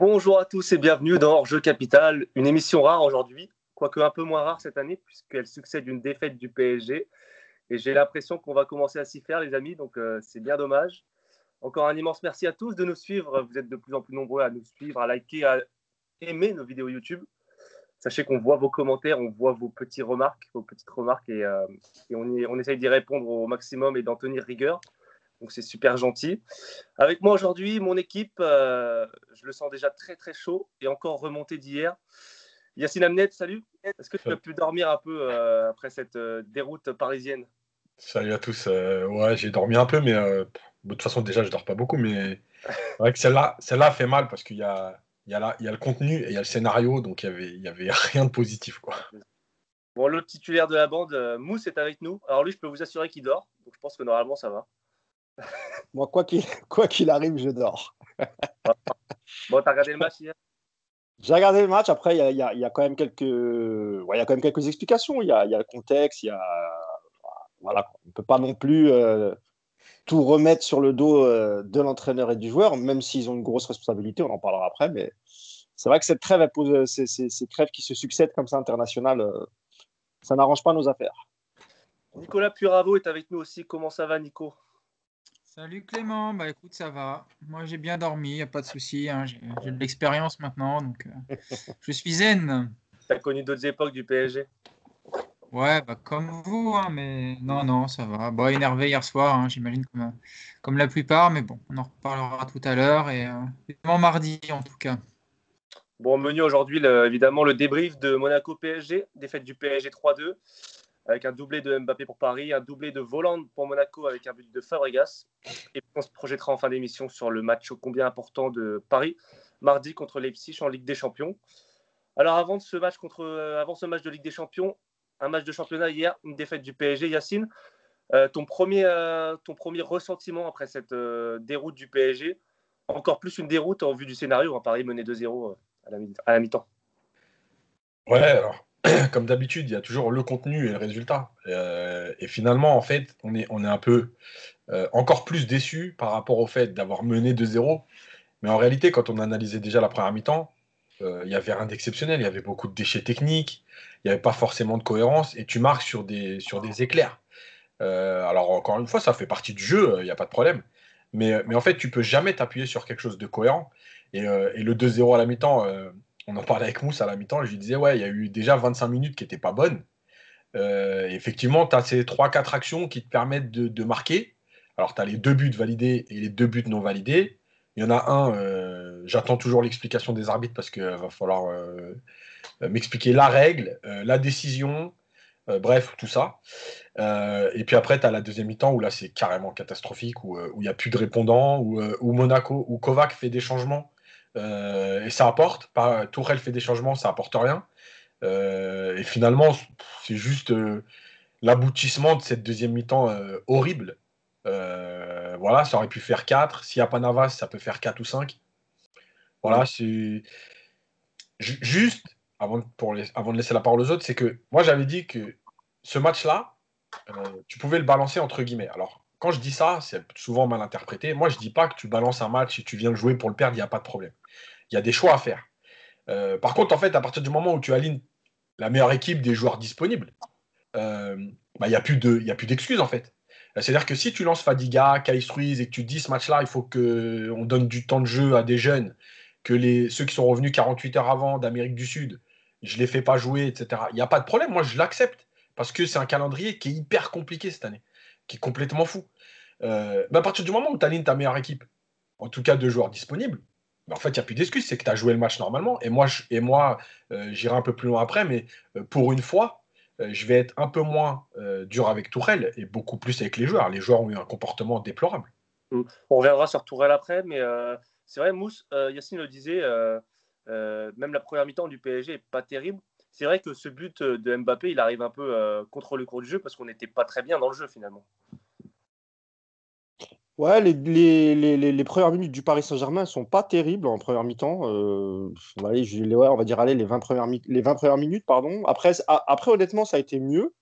Bonjour à tous et bienvenue dans Jeu Capital, une émission rare aujourd'hui, quoique un peu moins rare cette année puisqu'elle succède une défaite du PSG. Et j'ai l'impression qu'on va commencer à s'y faire, les amis, donc euh, c'est bien dommage. Encore un immense merci à tous de nous suivre. Vous êtes de plus en plus nombreux à nous suivre, à liker, à aimer nos vidéos YouTube. Sachez qu'on voit vos commentaires, on voit vos petites remarques, vos petites remarques et, euh, on essaye d'y répondre au maximum et d'en tenir rigueur. Donc c'est super gentil. Avec moi aujourd'hui, mon équipe, euh, je le sens déjà très très chaud et encore remonté d'hier. Yacine Amnet, salut. Est-ce que tu as pu dormir un peu euh, après cette euh, déroute parisienne? Salut à tous. ouais, j'ai dormi un peu, mais de toute façon déjà je dors pas beaucoup, mais c'est vrai que celle-là, celle-là fait mal parce qu'il y a, il y, a il y a le contenu et il y a le scénario, donc il y avait, il y avait rien de positif quoi. Bon, l'autre titulaire de la bande, Mousse est avec nous. Alors lui, je peux vous assurer qu'il dort, donc je pense que normalement ça va. Moi, quoi qu'il quoi qu'il arrive, je dors. bon, t'as regardé le match hier? J'ai regardé le match. Après, il y, y, a quand même quelques, ouais, y a quand même quelques explications. Il y a, y a, le contexte. Il y a, voilà, on ne peut pas non plus euh, tout remettre sur le dos euh, de l'entraîneur et du joueur, même s'ils ont une grosse responsabilité. On en parlera après, mais c'est vrai que cette trêve, pose, ces, ces, ces, trêves qui se succèdent comme ça internationales, euh, ça n'arrange pas nos affaires. Nicolas Puravo est avec nous aussi. Comment ça va, Nico? Salut Clément, bah écoute, ça va. Moi j'ai bien dormi, il n'y a pas de souci. Hein. J'ai de l'expérience maintenant, donc euh, je suis zen. Tu as connu d'autres époques du PSG Ouais, bah comme vous, hein, mais non, non, ça va. Bon, énervé hier soir, hein, j'imagine comme, comme la plupart, mais bon, on en reparlera tout à l'heure et euh, mardi en tout cas. Bon, menu aujourd'hui, évidemment, le débrief de Monaco PSG, défaite du PSG 3-2 avec un doublé de Mbappé pour Paris, un doublé de Voland pour Monaco avec un but de Fabregas. Et on se projettera en fin d'émission sur le match combien important de Paris, mardi contre Leipzig en Ligue des Champions. Alors avant ce match contre, euh, avant ce match de Ligue des Champions, un match de championnat hier, une défaite du PSG, Yacine. Euh, ton, premier, euh, ton premier ressentiment après cette déroute du PSG, encore plus une déroute en vue du scénario, hein, Paris menait 2-0 à la mi-temps. Ouais, alors comme d'habitude, il y a toujours le contenu et le résultat. Euh, et finalement, en fait, on est, un peu euh, encore plus déçu par rapport au fait d'avoir mené 2-0. Mais en réalité, quand on analysait déjà la première mi-temps, euh, il y avait rien d'exceptionnel. Il y avait beaucoup de déchets techniques, il n'y avait pas forcément de cohérence, et tu marques sur des, éclairs. alors, encore une fois, ça fait partie du jeu, il n'y a pas de problème. Mais, en fait, tu peux jamais t'appuyer sur quelque chose de cohérent. Et le 2-0 à la mi-temps, on en parlait avec Mousse à la mi-temps, je lui disais, ouais, il y a eu déjà 25 minutes qui n'étaient pas bonnes. Euh, effectivement, tu as ces 3-4 actions qui te permettent de, marquer. Alors, tu as les deux buts validés et les deux buts non validés. Il y en a un, euh, j'attends toujours l'explication des arbitres parce qu'il va falloir euh, m'expliquer la règle, la décision, bref, tout ça. et puis après, tu as la deuxième mi-temps où là, c'est carrément catastrophique, où il n'y a plus de répondants, où, où Monaco, où Kovac fait des changements euh, et ça apporte. Pas, Tourelle fait des changements, ça apporte rien. Euh, et finalement, c'est juste euh, l'aboutissement de cette deuxième mi-temps horrible. voilà, ça aurait pu faire 4. S'il n'y a pas Navas, ça peut faire 4 ou 5. Voilà, c'est. Juste, avant, pour avant de laisser la parole aux autres, c'est que moi j'avais dit que ce match-là, tu pouvais le balancer entre guillemets. Alors, quand je dis ça, c'est souvent mal interprété. Moi, je ne dis pas que tu balances un match et tu viens le jouer pour le perdre, il n'y a pas de problème. Il y a des choix à faire. Euh, par contre, en fait, à partir du moment où tu alignes la meilleure équipe des joueurs disponibles, euh, bah, il n'y a plus d'excuses, en fait. C'est-à-dire que si tu lances Fadiga, Kais Ruiz et que tu dis ce match-là, il faut qu'on donne du temps de jeu à des jeunes, que les, ceux qui sont revenus 48 heures avant d'Amérique du Sud, je ne les fais pas jouer, etc. Il n'y a pas de problème, moi je l'accepte. Parce que c'est un calendrier qui est hyper compliqué cette année qui est complètement fou. Euh, à partir du moment où tu alignes ta meilleure équipe, en tout cas deux joueurs disponibles, bah, en fait, il n'y a plus d'excuses, c'est que tu as joué le match normalement. Et moi, et moi euh, j'irai un peu plus loin après, mais euh, pour une fois, je vais être un peu moins dur avec Tourelle et beaucoup plus avec les joueurs. Les joueurs ont eu un comportement déplorable. Mmh. On reviendra sur Tourelle après, mais c'est vrai, Mousse, Yacine le disait, même la première mi-temps du PSG n'est pas terrible c'est vrai que ce but euh, de Mbappé, il arrive un peu euh, contre le cours du jeu parce qu'on n'était pas très bien dans le jeu finalement. Ouais, les, les, les, premières minutes du Paris Saint-Germain sont pas terribles en première mi-temps. Euh, on, va on va dire allez, les 20 premières, les 20 premières minutes. Pardon. Après, après, honnêtement, ça a été mieux.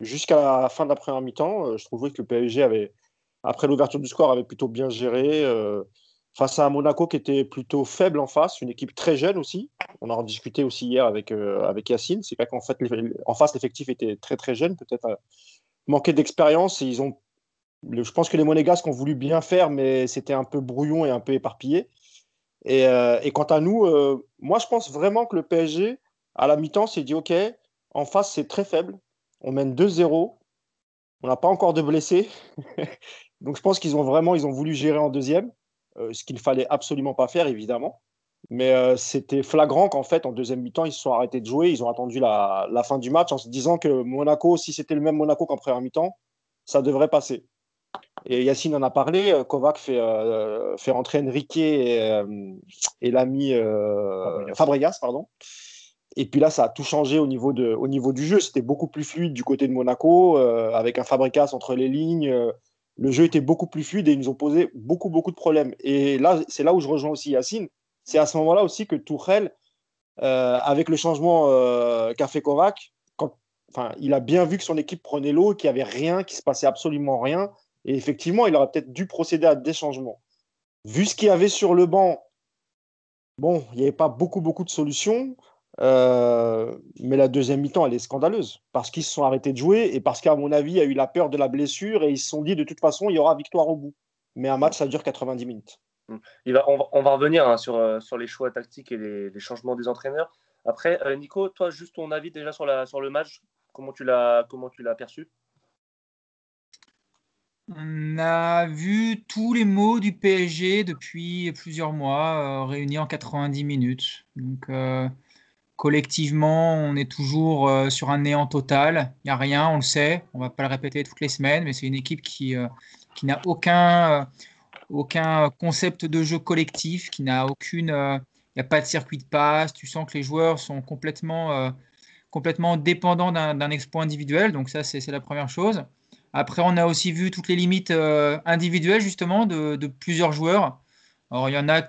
Jusqu'à la fin de la première mi-temps, je trouvais que le PSG avait, après l'ouverture du score, avait plutôt bien géré. Face à un Monaco qui était plutôt faible en face, une équipe très jeune aussi. On en a discuté aussi hier avec, euh, avec Yacine. C'est vrai qu'en fait, en face, l'effectif était très très jeune, peut-être euh, manqué d'expérience. Ils ont, je pense que les Monégasques ont voulu bien faire, mais c'était un peu brouillon et un peu éparpillé. Et, euh, quant à nous, moi, je pense vraiment que le PSG, à la mi-temps, s'est dit OK, en face, c'est très faible. On mène 2-0. On n'a pas encore de blessés. Donc, je pense qu'ils ont vraiment ils ont voulu gérer en deuxième. Euh, ce qu'il ne fallait absolument pas faire, évidemment. Mais euh, c'était flagrant qu'en fait, en deuxième mi-temps, ils se sont arrêtés de jouer. Ils ont attendu la, fin du match en se disant que Monaco, si c'était le même Monaco qu'en première mi-temps, ça devrait passer. Et Yacine en a parlé. Euh, Kovac fait, fait rentrer Enrique et, l'ami Fabregas. pardon. Et puis là, ça a tout changé au niveau, de, au niveau du jeu. C'était beaucoup plus fluide du côté de Monaco, avec un Fabregas entre les lignes le jeu était beaucoup plus fluide et ils nous ont posé beaucoup, beaucoup de problèmes. Et là, c'est là où je rejoins aussi Yacine. C'est à ce moment-là aussi que Tourelle, euh, avec le changement euh, qu'a fait Kovac, il a bien vu que son équipe prenait l'eau, qu'il n'y avait rien, qu'il se passait absolument rien. Et effectivement, il aurait peut-être dû procéder à des changements. Vu ce qu'il y avait sur le banc, bon, il n'y avait pas beaucoup, beaucoup de solutions. Euh, mais la deuxième mi-temps, elle est scandaleuse parce qu'ils se sont arrêtés de jouer et parce qu'à mon avis, il y a eu la peur de la blessure et ils se sont dit de toute façon, il y aura victoire au bout. Mais un match, ça dure 90 minutes. Mm. Il va, on, va, revenir hein, sur, euh, sur les choix tactiques et les, changements des entraîneurs. Après, euh, Nico, toi, juste ton avis déjà sur, la, sur le match, comment tu l'as perçu? On a vu tous les mots du PSG depuis plusieurs mois réunis en 90 minutes. Donc, Collectivement, on est toujours euh, sur un néant total. Il n'y a rien, on le sait. On ne va pas le répéter toutes les semaines, mais c'est une équipe qui, euh, qui n'a aucun, euh, aucun concept de jeu collectif, qui n'a aucune. Il n'y a pas de circuit de passe. Tu sens que les joueurs sont complètement, complètement dépendants d'un exploit individuel. Donc, ça, c'est la première chose. Après, on a aussi vu toutes les limites individuelles, justement, de, de plusieurs joueurs. Alors, il y en a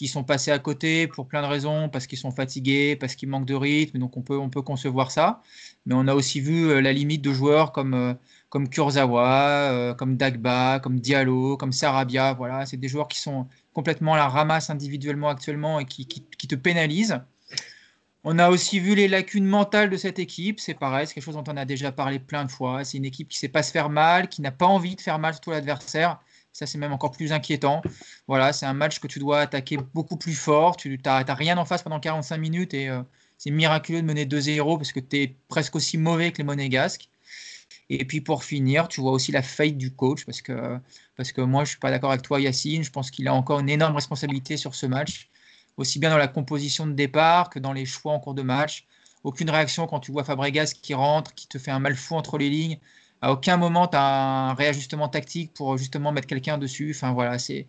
qui sont passés à côté pour plein de raisons, parce qu'ils sont fatigués, parce qu'ils manquent de rythme, donc on peut, on peut concevoir ça. Mais on a aussi vu euh, la limite de joueurs comme, euh, comme Kurzawa, euh, comme Dagba, comme Diallo, comme Sarabia. Voilà, c'est des joueurs qui sont complètement à la ramasse individuellement actuellement et qui, qui, te pénalisent. On a aussi vu les lacunes mentales de cette équipe. C'est pareil, c'est quelque chose dont on a déjà parlé plein de fois. C'est une équipe qui sait pas se faire mal, qui n'a pas envie de faire mal sur l'adversaire. Ça, c'est même encore plus inquiétant. Voilà, c'est un match que tu dois attaquer beaucoup plus fort. Tu n'as rien en face pendant 45 minutes et euh, c'est miraculeux de mener 2-0 parce que tu es presque aussi mauvais que les Monégasques. Et puis pour finir, tu vois aussi la faillite du coach parce que, parce que moi, je ne suis pas d'accord avec toi, Yacine. Je pense qu'il a encore une énorme responsabilité sur ce match, aussi bien dans la composition de départ que dans les choix en cours de match. Aucune réaction quand tu vois Fabregas qui rentre, qui te fait un mal fou entre les lignes à aucun moment, tu as un réajustement tactique pour justement mettre quelqu'un dessus. Enfin, voilà, c'est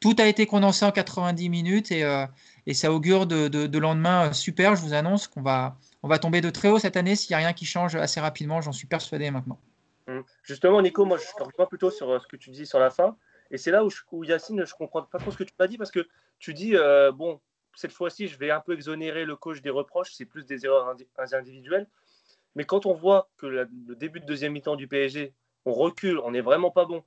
tout a été condensé en 90 minutes et, euh, et ça augure de, de, lendemain super. Je vous annonce qu'on va, on va tomber de très haut cette année s'il n'y a rien qui change assez rapidement. J'en suis persuadé maintenant. Mmh. Justement, Nico, moi, je te rejoins plutôt sur euh, ce que tu dis sur la fin. Et c'est là où, Yacine, je comprends pas trop ce que tu m'as dit parce que tu dis, euh, bon, cette fois-ci, je vais un peu exonérer le coach des reproches, c'est plus des erreurs individuelles. Mais quand on voit que le début de deuxième mi-temps du PSG, on recule, on n'est vraiment pas bon.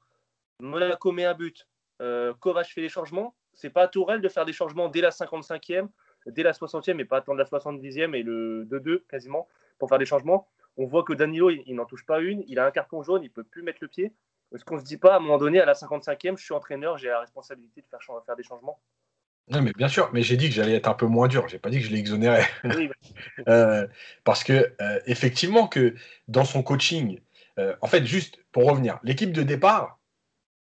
Monaco met un but, euh, Kovac fait les changements. C'est pas à Tourelle de faire des changements dès la 55e, dès la 60e, et pas attendre la 70e et le 2-2 quasiment pour faire des changements. On voit que Danilo, il, n'en touche pas une, il a un carton jaune, il peut plus mettre le pied. Est-ce qu'on se dit pas à un moment donné, à la 55e, je suis entraîneur, j'ai la responsabilité de faire des changements non, mais bien sûr, mais j'ai dit que j'allais être un peu moins dur. J'ai pas dit que je l'exonérais. Euh, parce que euh, effectivement que dans son coaching, euh, en fait, juste pour revenir, l'équipe de départ,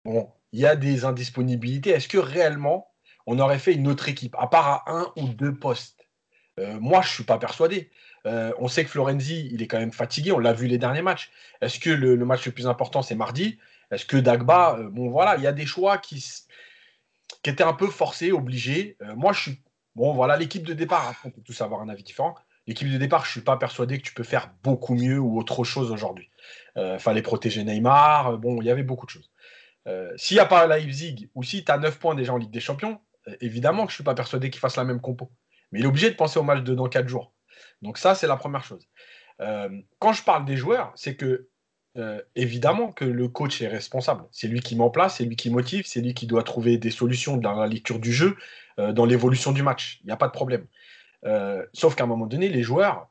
bon, il y a des indisponibilités. Est-ce que réellement on aurait fait une autre équipe, à part à un ou deux postes? Moi, je suis pas persuadé. on sait que Florenzi, il est quand même fatigué. On l'a vu les derniers matchs. Est-ce que le, le, match le plus important, c'est mardi? Est-ce que Dagba, bon voilà, il y a des choix qui qui était un peu forcé, obligé. Euh, moi, je suis. Bon, voilà, l'équipe de départ, après, on peut tous avoir un avis différent. L'équipe de départ, je ne suis pas persuadé que tu peux faire beaucoup mieux ou autre chose aujourd'hui. Euh, fallait protéger Neymar. Euh, bon, il y avait beaucoup de choses. S'il n'y a pas Leipzig ou si tu as 9 points déjà en Ligue des Champions, évidemment que je ne suis pas persuadé qu'il fasse la même compo. Mais il est obligé de penser au match de dans 4 jours. Donc, ça, c'est la première chose. quand je parle des joueurs, c'est que euh, évidemment que le coach est responsable. C'est lui qui met en place, c'est lui qui motive, c'est lui qui doit trouver des solutions dans la lecture du jeu, euh, dans l'évolution du match. Il n'y a pas de problème. Euh, sauf qu'à un moment donné, les joueurs,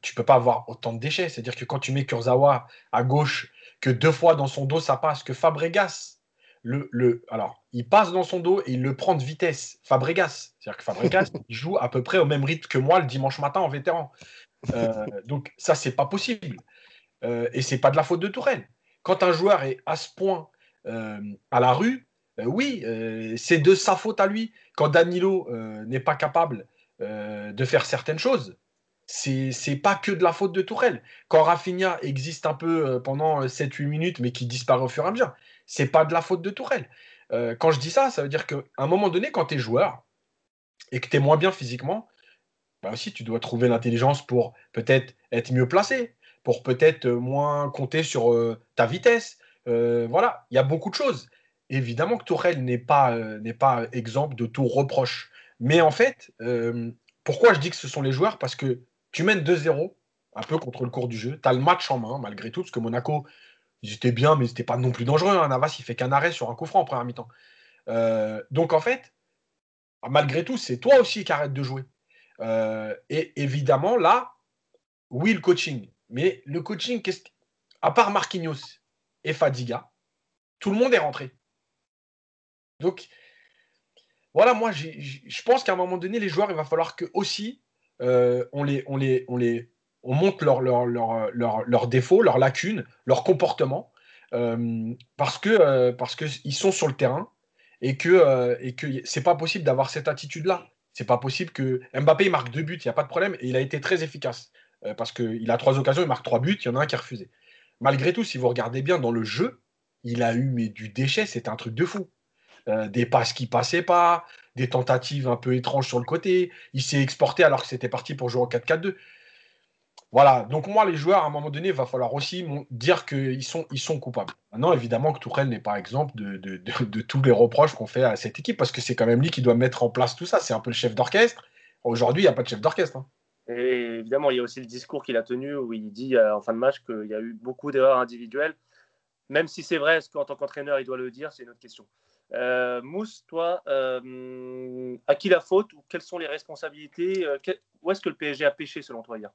tu peux pas avoir autant de déchets. C'est-à-dire que quand tu mets Kurzawa à gauche, que deux fois dans son dos ça passe, que Fabregas, le, le, alors, il passe dans son dos et il le prend de vitesse. Fabregas. C'est-à-dire que Fabregas, joue à peu près au même rythme que moi le dimanche matin en vétéran. donc ça, c'est pas possible. Euh, et c'est pas de la faute de Tourelle. Quand un joueur est à ce point euh, à la rue, euh, oui, c'est de sa faute à lui. Quand Danilo n'est pas capable de faire certaines choses, c'est pas que de la faute de Tourelle. Quand Rafinha existe un peu pendant 7-8 minutes, mais qui disparaît au fur et à mesure, c'est pas de la faute de Tourelle. quand je dis ça, ça veut dire qu'à un moment donné, quand tu es joueur et que tu es moins bien physiquement, bah aussi tu dois trouver l'intelligence pour peut-être être mieux placé, pour peut-être euh, moins compter sur euh, ta vitesse. Euh, voilà, il y a beaucoup de choses. Évidemment que Tourelle n'est pas, pas exemple de tout reproche. Mais en fait, pourquoi je dis que ce sont les joueurs? Parce que tu mènes 2-0, un peu contre le cours du jeu. Tu as le match en main, malgré tout, parce que Monaco, ils étaient bien, mais ils n'étaient pas non plus dangereux. Hein. Navas, il fait qu'un arrêt sur un coup franc en première mi-temps. donc en fait, malgré tout, c'est toi aussi qui arrête de jouer. et évidemment, là, oui, le coaching. Mais le coaching, à part Marquinhos et Fadiga, tout le monde est rentré. Donc, voilà, moi, je pense qu'à un moment donné, les joueurs, il va falloir que aussi euh, on, les, on, les, on, les, on monte leurs leur, leur, leur, défauts, leurs lacunes, leur comportement, euh, parce que euh, qu'ils sont sur le terrain et que et que c'est pas possible d'avoir cette attitude-là. C'est pas possible que Mbappé marque deux buts, il n'y a pas de problème, et il a été très efficace. Euh, parce qu'il a trois occasions, il marque trois buts, il y en a un qui a refusé. Malgré tout, si vous regardez bien dans le jeu, il a eu mais, du déchet, c'est un truc de fou. Euh, des passes qui passaient pas, des tentatives un peu étranges sur le côté. Il s'est exporté alors que c'était parti pour jouer en 4-4-2. Voilà, donc moi, les joueurs, à un moment donné, il va falloir aussi dire qu'ils sont, ils sont coupables. Maintenant, évidemment que Tourelle n'est pas exemple de, de, tous les reproches qu'on fait à cette équipe, parce que c'est quand même lui qui doit mettre en place tout ça. C'est un peu le chef d'orchestre. Aujourd'hui, il n'y a pas de chef d'orchestre. Hein. Et évidemment, il y a aussi le discours qu'il a tenu où il dit euh, en fin de match qu'il y a eu beaucoup d'erreurs individuelles. Même si c'est vrai, est-ce qu'en tant qu'entraîneur, il doit le dire C'est une autre question. Euh, Mousse, toi, euh, à qui la faute ou quelles sont les responsabilités Où est-ce que le PSG a pêché selon toi hier?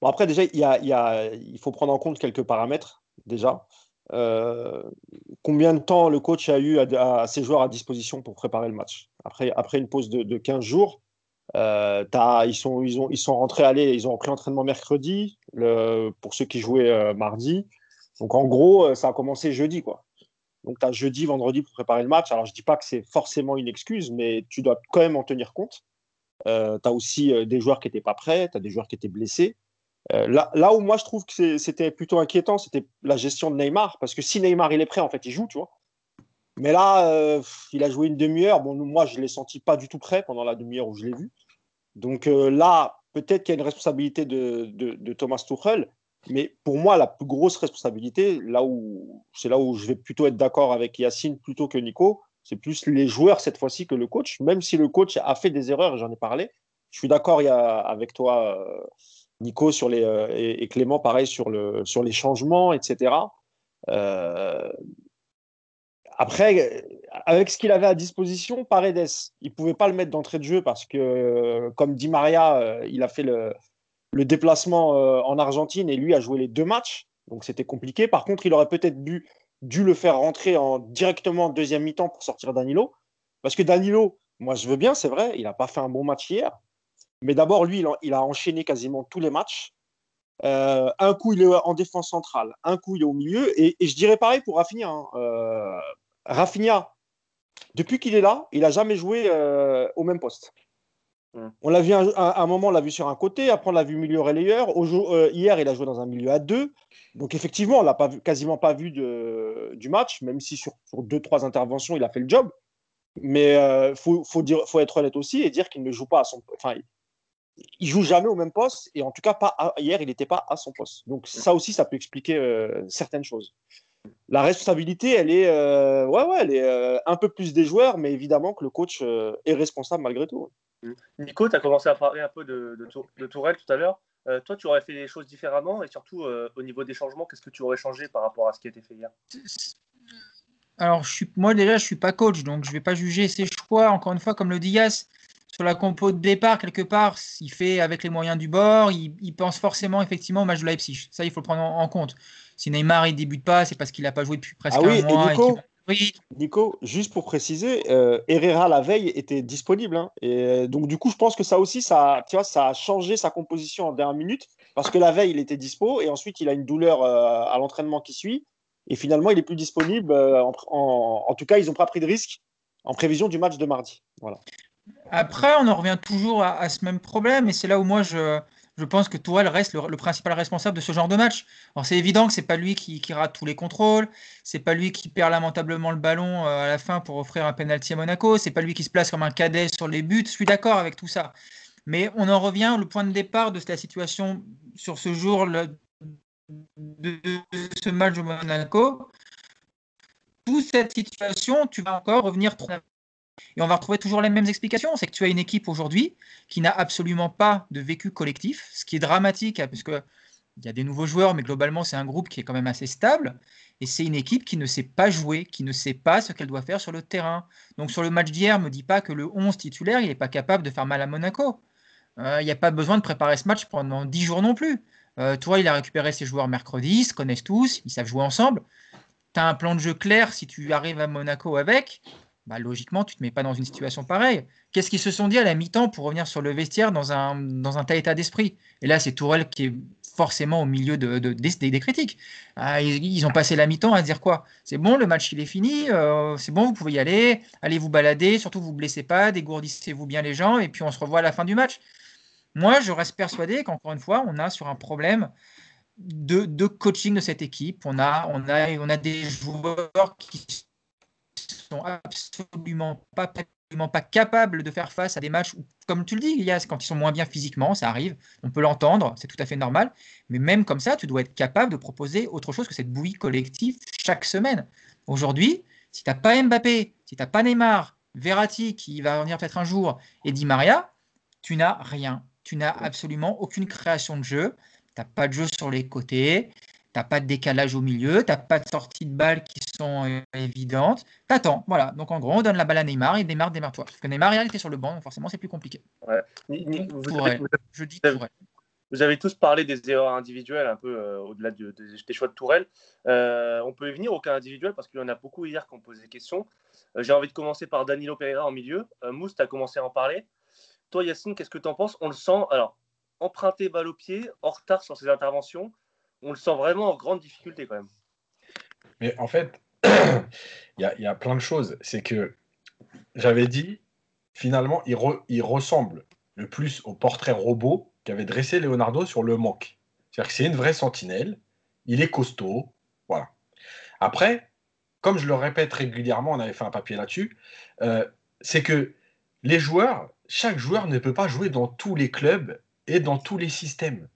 Bon, Après, déjà, il, y a, faut prendre en compte quelques paramètres. Déjà, combien de temps le coach a eu à, ses joueurs à disposition pour préparer le match? Après, après une pause de, de 15 jours, euh, ils, sont, ils, ont, ils sont rentrés, aller, ils ont repris l'entraînement mercredi pour ceux qui jouaient euh, mardi. Donc en gros, euh, ça a commencé jeudi. Quoi. Donc tu as jeudi, vendredi pour préparer le match. Alors je dis pas que c'est forcément une excuse, mais tu dois quand même en tenir compte. tu as aussi des joueurs qui n'étaient pas prêts, tu as des joueurs qui étaient blessés. là, là où moi je trouve que c'était plutôt inquiétant, c'était la gestion de Neymar. Parce que si Neymar il est prêt, en fait, il joue, tu vois. Mais là, euh, il a joué une demi-heure. Bon, moi, je ne l'ai senti pas du tout prêt pendant la demi-heure où je l'ai vu. Donc euh, là, peut-être qu'il y a une responsabilité de, Thomas Tuchel. Mais pour moi, la plus grosse responsabilité, là où c'est là où je vais plutôt être d'accord avec Yacine plutôt que Nico, c'est plus les joueurs cette fois-ci que le coach. Même si le coach a fait des erreurs, j'en ai parlé. Je suis d'accord avec toi, euh, Nico, sur les, et, Clément, pareil, sur, le, sur les changements, etc. Euh, après, avec ce qu'il avait à disposition, Paredes, il ne pouvait pas le mettre d'entrée de jeu parce que, comme dit Maria, euh, il a fait le, déplacement euh, en Argentine et lui a joué les deux matchs. Donc c'était compliqué. Par contre, il aurait peut-être dû, le faire rentrer en, directement en deuxième mi-temps pour sortir Danilo. Parce que Danilo, moi je veux bien, c'est vrai, il n'a pas fait un bon match hier. Mais d'abord, lui, il a, enchaîné quasiment tous les matchs. Euh, un coup, il est en défense centrale, un coup, il est au milieu. Et, je dirais pareil pour Rafinha. Hein. Rafinha, depuis qu'il est là, il n'a jamais joué euh, au même poste. On l'a vu à un, moment, on l'a vu sur un côté, après on l'a vu milieu relayeur. Euh, hier, il a joué dans un milieu à deux. Donc effectivement, on l'a pas quasiment pas vu du match, même si sur, deux trois interventions, il a fait le job. Mais il euh, faut, faut, être honnête aussi et dire qu'il ne joue pas à son, enfin, il joue jamais au même poste et en tout cas pas hier, il n'était pas à son poste. Donc ça aussi, ça peut expliquer certaines choses la responsabilité, elle est, euh, ouais, ouais, elle est euh, un peu plus des joueurs, mais évidemment que le coach euh, est responsable malgré tout. Nico, tu as commencé à parler un peu de, de, Tourelle tout à l'heure. Euh, toi, tu aurais fait les choses différemment et surtout euh, au niveau des changements, qu'est-ce que tu aurais changé par rapport à ce qui a été fait hier? Alors, je suis, moi déjà, je suis pas coach, donc je vais pas juger ses choix. Encore une fois, comme le dit Yass, sur la compo de départ, quelque part, il fait avec les moyens du bord, il, pense forcément effectivement au match de Leipzig. Ça, il faut le prendre en, compte. Si Neymar il débute pas, c'est parce qu'il n'a pas joué depuis presque ah oui, un mois. oui. Nico, juste pour préciser, euh, Herrera la veille était disponible. Hein. et donc du coup, je pense que ça aussi, ça, tu vois, ça a changé sa composition en dernière minute parce que la veille, il était dispo et ensuite, il a une douleur euh, à l'entraînement qui suit. Et finalement, il est plus disponible. Euh, en, tout cas, ils n'ont pas pris de risque en prévision du match de mardi. Voilà. Après, on en revient toujours à, ce même problème, et c'est là où moi je, je pense que Tourelle reste le, principal responsable de ce genre de match. Alors c'est évident que c'est pas lui qui, rate tous les contrôles, c'est pas lui qui perd lamentablement le ballon euh, à la fin pour offrir un penalty à Monaco, c'est pas lui qui se place comme un cadet sur les buts. Je suis d'accord avec tout ça, mais on en revient au point de départ de la situation sur ce jour de, ce match de Monaco. Toute cette situation, tu vas encore revenir trop et on va retrouver toujours les mêmes explications. C'est que tu as une équipe aujourd'hui qui n'a absolument pas de vécu collectif, ce qui est dramatique, hein, parce qu'il y a des nouveaux joueurs, mais globalement, c'est un groupe qui est quand même assez stable. Et c'est une équipe qui ne sait pas jouer, qui ne sait pas ce qu'elle doit faire sur le terrain. Donc sur le match d'hier, ne me dis pas que le 11 titulaire, il n'est pas capable de faire mal à Monaco. Euh, il n'y a pas besoin de préparer ce match pendant 10 jours non plus. Euh, toi, il a récupéré ses joueurs mercredi, ils se connaissent tous, ils savent jouer ensemble. Tu as un plan de jeu clair si tu arrives à Monaco avec. Bah, logiquement, tu ne te mets pas dans une situation pareille. Qu'est-ce qu'ils se sont dit à la mi-temps pour revenir sur le vestiaire dans un, dans tel état d'esprit? Et là, c'est Tourelle qui est forcément au milieu de, des, critiques. Ah, ils, ont passé la mi-temps à dire quoi? C'est bon, le match il est fini, euh, c'est bon, vous pouvez y aller, allez vous balader, surtout vous blessez pas, dégourdissez-vous bien les gens, et puis on se revoit à la fin du match. Moi, je reste persuadé qu'encore une fois, on a sur un problème de, de, coaching de cette équipe. On a, on a, on a des joueurs qui absolument pas, absolument pas capables de faire face à des matchs où, comme tu le dis, Elias, quand ils sont moins bien physiquement, ça arrive, on peut l'entendre, c'est tout à fait normal. Mais même comme ça, tu dois être capable de proposer autre chose que cette bouillie collective chaque semaine. Aujourd'hui, si tu n'as pas Mbappé, si tu n'as pas Neymar, Verratti qui va revenir peut-être un jour, et Di Maria, tu n'as rien. Tu n'as absolument aucune création de jeu. Tu n'as pas de jeu sur les côtés t'as pas de décalage au milieu, t'as pas de sorties de balles qui sont euh, évidentes. T'attends, voilà. Donc en gros, on donne la balle à Neymar et Neymar démarre-toi. Parce que Neymar, il était sur le banc, donc forcément, c'est plus compliqué. Ouais. vous, avez, je dis Vous avez tous parlé des erreurs individuelles, un peu euh, au-delà des choix de Tourelle. Euh, on peut y venir, aucun individuel, parce qu'il y en a beaucoup hier qui ont posé des questions. J'ai envie de commencer par Danilo Pereira en milieu. Mousse, tu as commencé à en parler. Toi, Yacine, qu'est-ce que tu en penses? On le sent, alors, emprunté balle au pied, en retard sur ses interventions on le sent vraiment en grande difficulté quand même. Mais en fait, il y, a plein de choses. C'est que j'avais dit, finalement, il, ressemble le plus au portrait robot qu'avait dressé Leonardo sur le manque. C'est-à-dire que c'est une vraie sentinelle, il est costaud, voilà. Après, comme je le répète régulièrement, on avait fait un papier là-dessus, euh, c'est que les joueurs, chaque joueur ne peut pas jouer dans tous les clubs et dans tous les systèmes.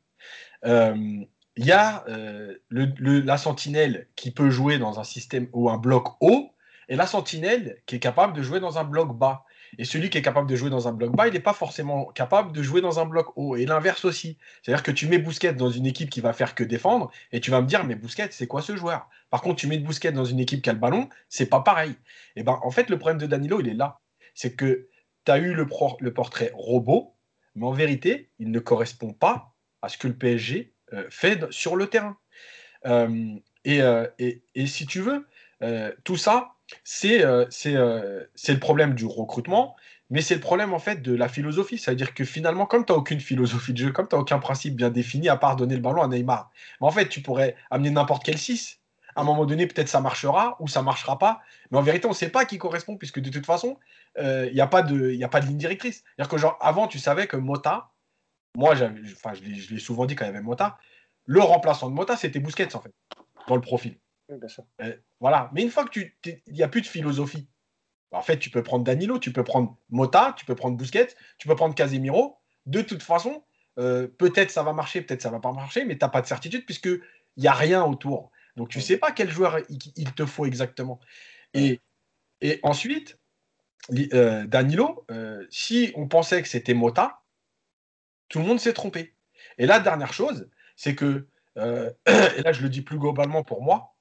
Euh, il y a euh, la sentinelle qui peut jouer dans un système ou un bloc haut et la sentinelle qui est capable de jouer dans un bloc bas. Et celui qui est capable de jouer dans un bloc bas, il n'est pas forcément capable de jouer dans un bloc haut. Et l'inverse aussi. C'est-à-dire que tu mets Bousquet dans une équipe qui va faire que défendre, et tu vas me dire, mais Bousquet, c'est quoi ce joueur? Par contre, tu mets Bousquet dans une équipe qui a le ballon, c'est pas pareil. Et ben, en fait, le problème de Danilo, il est là. C'est que tu as eu le, le portrait robot, mais en vérité, il ne correspond pas à ce que le PSG fait sur le terrain. Euh, euh, et, et, si tu veux, tout ça, c'est le problème du recrutement, mais c'est le problème en fait de la philosophie. C'est-à-dire que finalement, comme tu n'as aucune philosophie de jeu, comme tu n'as aucun principe bien défini, à part donner le ballon à Neymar, mais en fait, tu pourrais amener n'importe quel 6. À un moment donné, peut-être ça marchera ou ça marchera pas. Mais en vérité, on ne sait pas qui correspond, puisque de toute façon, il n'y a, pas de, a pas de ligne directrice. C'est-à-dire que genre, avant, tu savais que Mota, moi, enfin, je l'ai souvent dit quand il y avait Mota, le remplaçant de Mota, c'était Busquets, en fait, dans le profil. Euh, voilà. Mais une fois que tu. Il n'y a plus de philosophie. Bah, en fait, tu peux prendre Danilo, tu peux prendre Mota, tu peux prendre Busquets, tu peux prendre Casemiro. De toute façon, euh, peut-être ça va marcher, peut-être ça va pas marcher, mais tu n'as pas de certitude puisqu'il n'y a rien autour. Donc tu ne sais pas quel joueur il, te faut exactement. Et, et ensuite, euh, Danilo, si on pensait que c'était Mota, tout le monde s'est trompé. Et la dernière chose, c'est que, euh, et là je le dis plus globalement pour moi,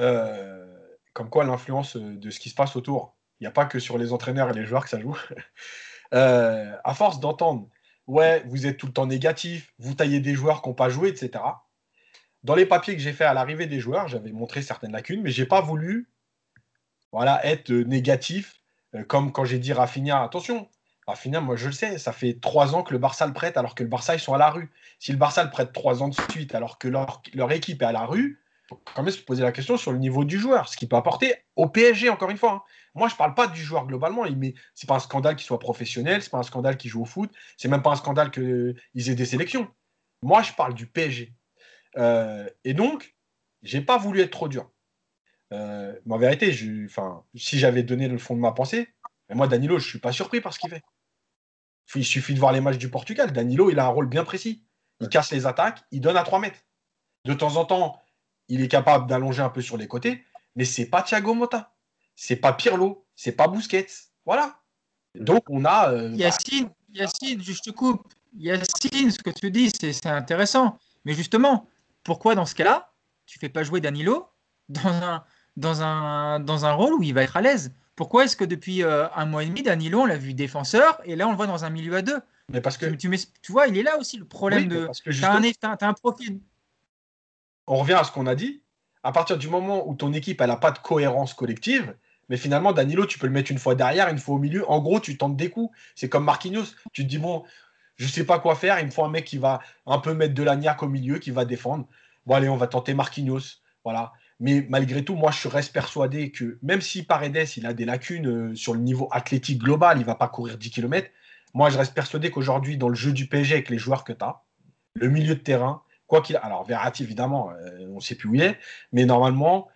euh, comme quoi l'influence de ce qui se passe autour, il n'y a pas que sur les entraîneurs et les joueurs que ça joue. Euh, à force d'entendre, ouais, vous êtes tout le temps négatif, vous taillez des joueurs qui n'ont pas joué, etc. Dans les papiers que j'ai fait à l'arrivée des joueurs, j'avais montré certaines lacunes, mais je n'ai pas voulu voilà, être négatif, comme quand j'ai dit Rafinha, attention, Rafinha, moi je le sais, ça fait trois ans que le Barça le prête alors que le Barça ils sont à la rue. Si le Barça le prête trois ans de suite alors que leur, équipe est à la rue, faut quand même se poser la question sur le niveau du joueur, ce qu'il peut apporter au PSG, encore une fois. Hein. Moi, je ne parle pas du joueur globalement. Ce n'est pas un scandale qu'il soit professionnel, ce n'est pas un scandale qu'il joue au foot, c'est même pas un scandale qu'ils aient des sélections. Moi, je parle du PSG. Euh, et donc, j'ai pas voulu être trop dur. Euh, mais en vérité, si j'avais donné le fond de ma pensée, moi, Danilo, je ne suis pas surpris par ce qu'il fait. Il suffit de voir les matchs du Portugal. Danilo, il a un rôle bien précis. Il casse les attaques, il donne à 3 mètres. De temps en temps, il est capable d'allonger un peu sur les côtés, mais c'est pas Thiago Motta, c'est pas Pirlo, c'est pas Busquets. Voilà. Donc on a. Euh, Yacine, Yacine, je te coupe. Yacine, ce que tu dis, c'est intéressant. Mais justement, pourquoi dans ce cas-là, tu fais pas jouer Danilo dans un, dans, un, dans un rôle où il va être à l'aise? Pourquoi est-ce que depuis euh, un mois et demi, Danilo, on l'a vu défenseur et là on le voit dans un milieu à deux? Mais parce que tu, tu, vois, il est là aussi le problème de. Tu as, un profil on revient à ce qu'on a dit. À partir du moment où ton équipe n'a pas de cohérence collective, mais finalement, Danilo, tu peux le mettre une fois derrière, une fois au milieu. En gros, tu tentes des coups. C'est comme Marquinhos. Tu te dis, bon, je ne sais pas quoi faire. Il me faut un mec qui va un peu mettre de la niaque au milieu, qui va défendre. Bon, allez, on va tenter Marquinhos. Voilà. Mais malgré tout, moi, je reste persuadé que même si Paredes, il a des lacunes euh, sur le niveau athlétique global, il ne va pas courir 10 km. Moi, je reste persuadé qu'aujourd'hui, dans le jeu du PSG, avec les joueurs que tu as, le milieu de terrain, Quoi qu'il alors Verratti évidemment, euh, on ne sait plus où il est, mais normalement,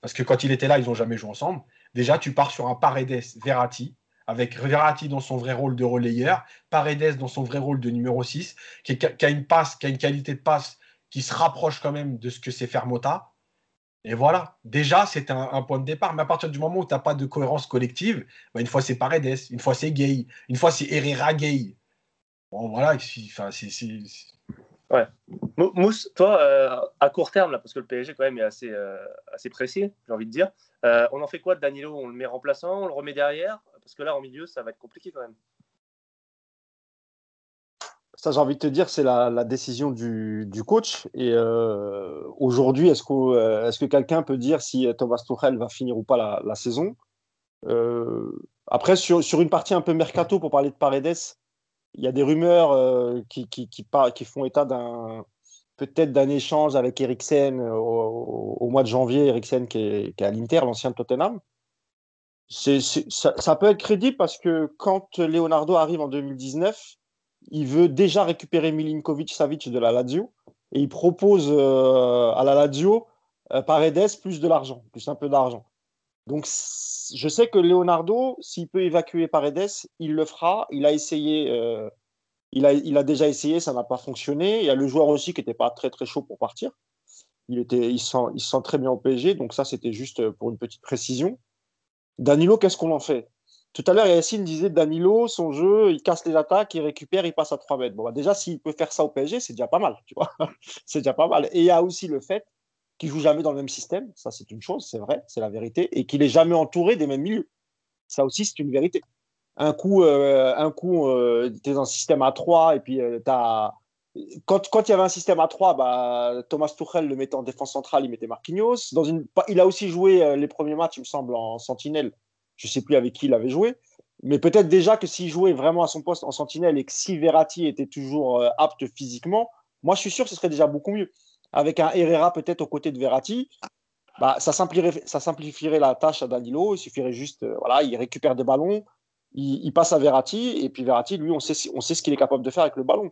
parce que quand il était là, ils n'ont jamais joué ensemble. Déjà, tu pars sur un Paredes Verratti avec Verratti dans son vrai rôle de relayeur, Paredes dans son vrai rôle de numéro 6, qui, a une passe, qui a une qualité de passe qui se rapproche quand même de ce que c'est faire. Et voilà, déjà, c'est un, point de départ. Mais à partir du moment où tu n'as pas de cohérence collective, bah, une fois c'est Paredes, une fois c'est Gay, une fois c'est Herrera Gay. Bon, voilà, c'est Ouais. Mousse, toi, euh, à court terme, là, parce que le PSG quand même est assez, euh, assez précis, j'ai envie de dire, euh, on en fait quoi de Danilo? On le met remplaçant, on le remet derrière? Parce que là, en milieu, ça va être compliqué quand même. Ça, j'ai envie de te dire, c'est la, décision du, coach. Et aujourd'hui, est-ce, est que quelqu'un peut dire si Thomas Tuchel va finir ou pas la, saison? Après, sur, une partie un peu mercato, pour parler de Paredes, il y a des rumeurs euh, qui, font état d'un peut-être d'un échange avec Eriksen euh, au, mois de janvier, Eriksen qui est, à l'Inter, l'ancien de Tottenham. Ça, peut être crédible parce que quand Leonardo arrive en 2019, il veut déjà récupérer Milinkovic-Savic de la Lazio et il propose euh, à la Lazio Paredes plus de l'argent, plus un peu d'argent. Donc, je sais que Leonardo, s'il peut évacuer Paredes, il le fera. Il a essayé, euh, il, a, il, a, déjà essayé, ça n'a pas fonctionné. Il y a le joueur aussi qui n'était pas très très chaud pour partir. Il, était, il, sent, il sent très bien au PSG, donc ça c'était juste pour une petite précision. Danilo, qu'est-ce qu'on en fait? Tout à l'heure, Yacine disait Danilo, son jeu, il casse les attaques, il récupère, il passe à 3 mètres. Bon, bah, déjà, s'il peut faire ça au PSG, c'est déjà pas mal, tu vois. c'est déjà pas mal. Et il y a aussi le fait qui joue jamais dans le même système, ça c'est une chose, c'est vrai, c'est la vérité, et qu'il est jamais entouré des mêmes milieux. Ça aussi, c'est une vérité. Un coup, euh, un coup euh, tu es dans un système à 3 et puis euh. Quand, quand, il y avait un système à 3, bah, Thomas Tuchel le mettait en défense centrale, il mettait Marquinhos. Dans une, il a aussi joué les premiers matchs, il me semble, en sentinelle. Je ne sais plus avec qui il avait joué. Mais peut-être déjà que s'il jouait vraiment à son poste en sentinelle et que si Verratti était toujours apte physiquement, moi je suis sûr que ce serait déjà beaucoup mieux avec un Herrera peut-être aux côtés de Verratti, bah, ça, simplifierait, ça simplifierait la tâche à Danilo. Il suffirait juste, euh, voilà, il récupère des ballons, il, passe à Verratti, et puis Verratti, lui, on sait, on sait ce qu'il est capable de faire avec le ballon.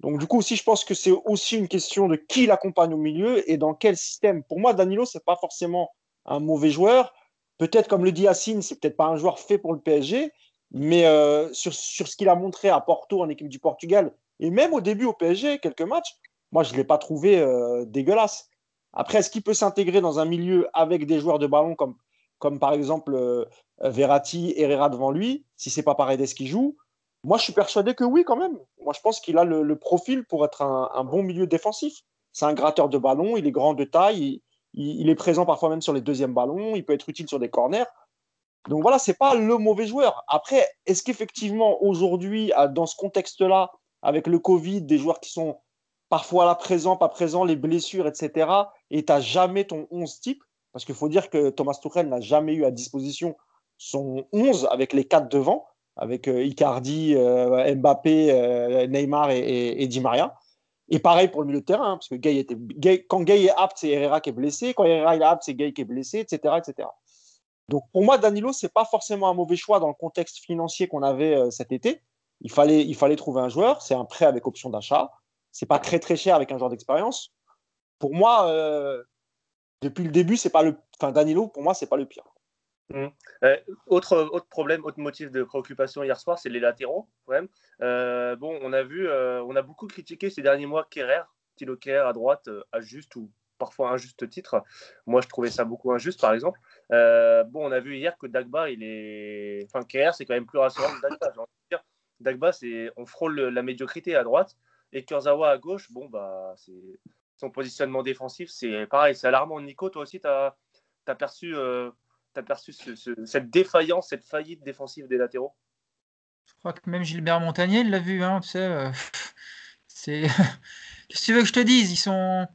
Donc du coup, aussi, je pense que c'est aussi une question de qui l'accompagne au milieu et dans quel système. Pour moi, Danilo, c'est pas forcément un mauvais joueur. Peut-être, comme le dit Yacine, c'est peut-être pas un joueur fait pour le PSG, mais euh, sur, sur, ce qu'il a montré à Porto en équipe du Portugal, et même au début au PSG, quelques matchs, moi, je ne l'ai pas trouvé euh, dégueulasse. Après, est-ce qu'il peut s'intégrer dans un milieu avec des joueurs de ballon comme, comme par exemple euh, Verratti, Herrera devant lui, si c'est pas Paredes qui joue? Moi, je suis persuadé que oui, quand même. Moi, je pense qu'il a le, profil pour être un, bon milieu défensif. C'est un gratteur de ballon, il est grand de taille, il, est présent parfois même sur les deuxièmes ballons, il peut être utile sur des corners. Donc voilà, c'est pas le mauvais joueur. Après, est-ce qu'effectivement, aujourd'hui, dans ce contexte-là, avec le Covid, des joueurs qui sont parfois là présents, pas présents, les blessures, etc., et tu n'as jamais ton 11 type, parce qu'il faut dire que Thomas Tuchel n'a jamais eu à disposition son 11 avec les quatre devant avec euh, Icardi, euh, Mbappé, euh, Neymar et, Di Maria. Et pareil pour le milieu de terrain, hein, parce que quand Gay est apte, c'est Herrera qui est blessé. Quand Herrera est apte, c'est Gay qui est blessé, etc., etc. Donc pour moi, Danilo, c'est pas forcément un mauvais choix dans le contexte financier qu'on avait cet été. Il fallait, il fallait trouver un joueur. C'est un prêt avec option d'achat. C'est pas très très cher avec un joueur d'expérience. Pour moi, depuis le début, c'est pas le. Danilo, pour moi, c'est pas le pire. Mmh. Euh, autre, autre problème, autre motif de préoccupation hier soir, c'est les latéraux. Euh, bon, on a vu, euh, on a beaucoup critiqué ces derniers mois Kerrer, Thilo Kerrer à droite, à juste ou parfois injuste titre. Moi, je trouvais ça beaucoup injuste, par exemple. bon, on a vu hier que Dagba, il est, enfin Kerrer, c'est quand même plus rassurant que Dagba. Dagba, c'est, on frôle la médiocrité à droite et Kurzawa à gauche. Bon, bah, son positionnement défensif, c'est pareil, c'est alarmant. Nico, toi aussi, tu as, as perçu as perçu cette défaillance, cette faillite défensive des latéraux? Je crois que même Gilbert Montagnier l'a vu. Hein, euh, c'est... Qu'est-ce que tu veux que je te dise? Ils sont...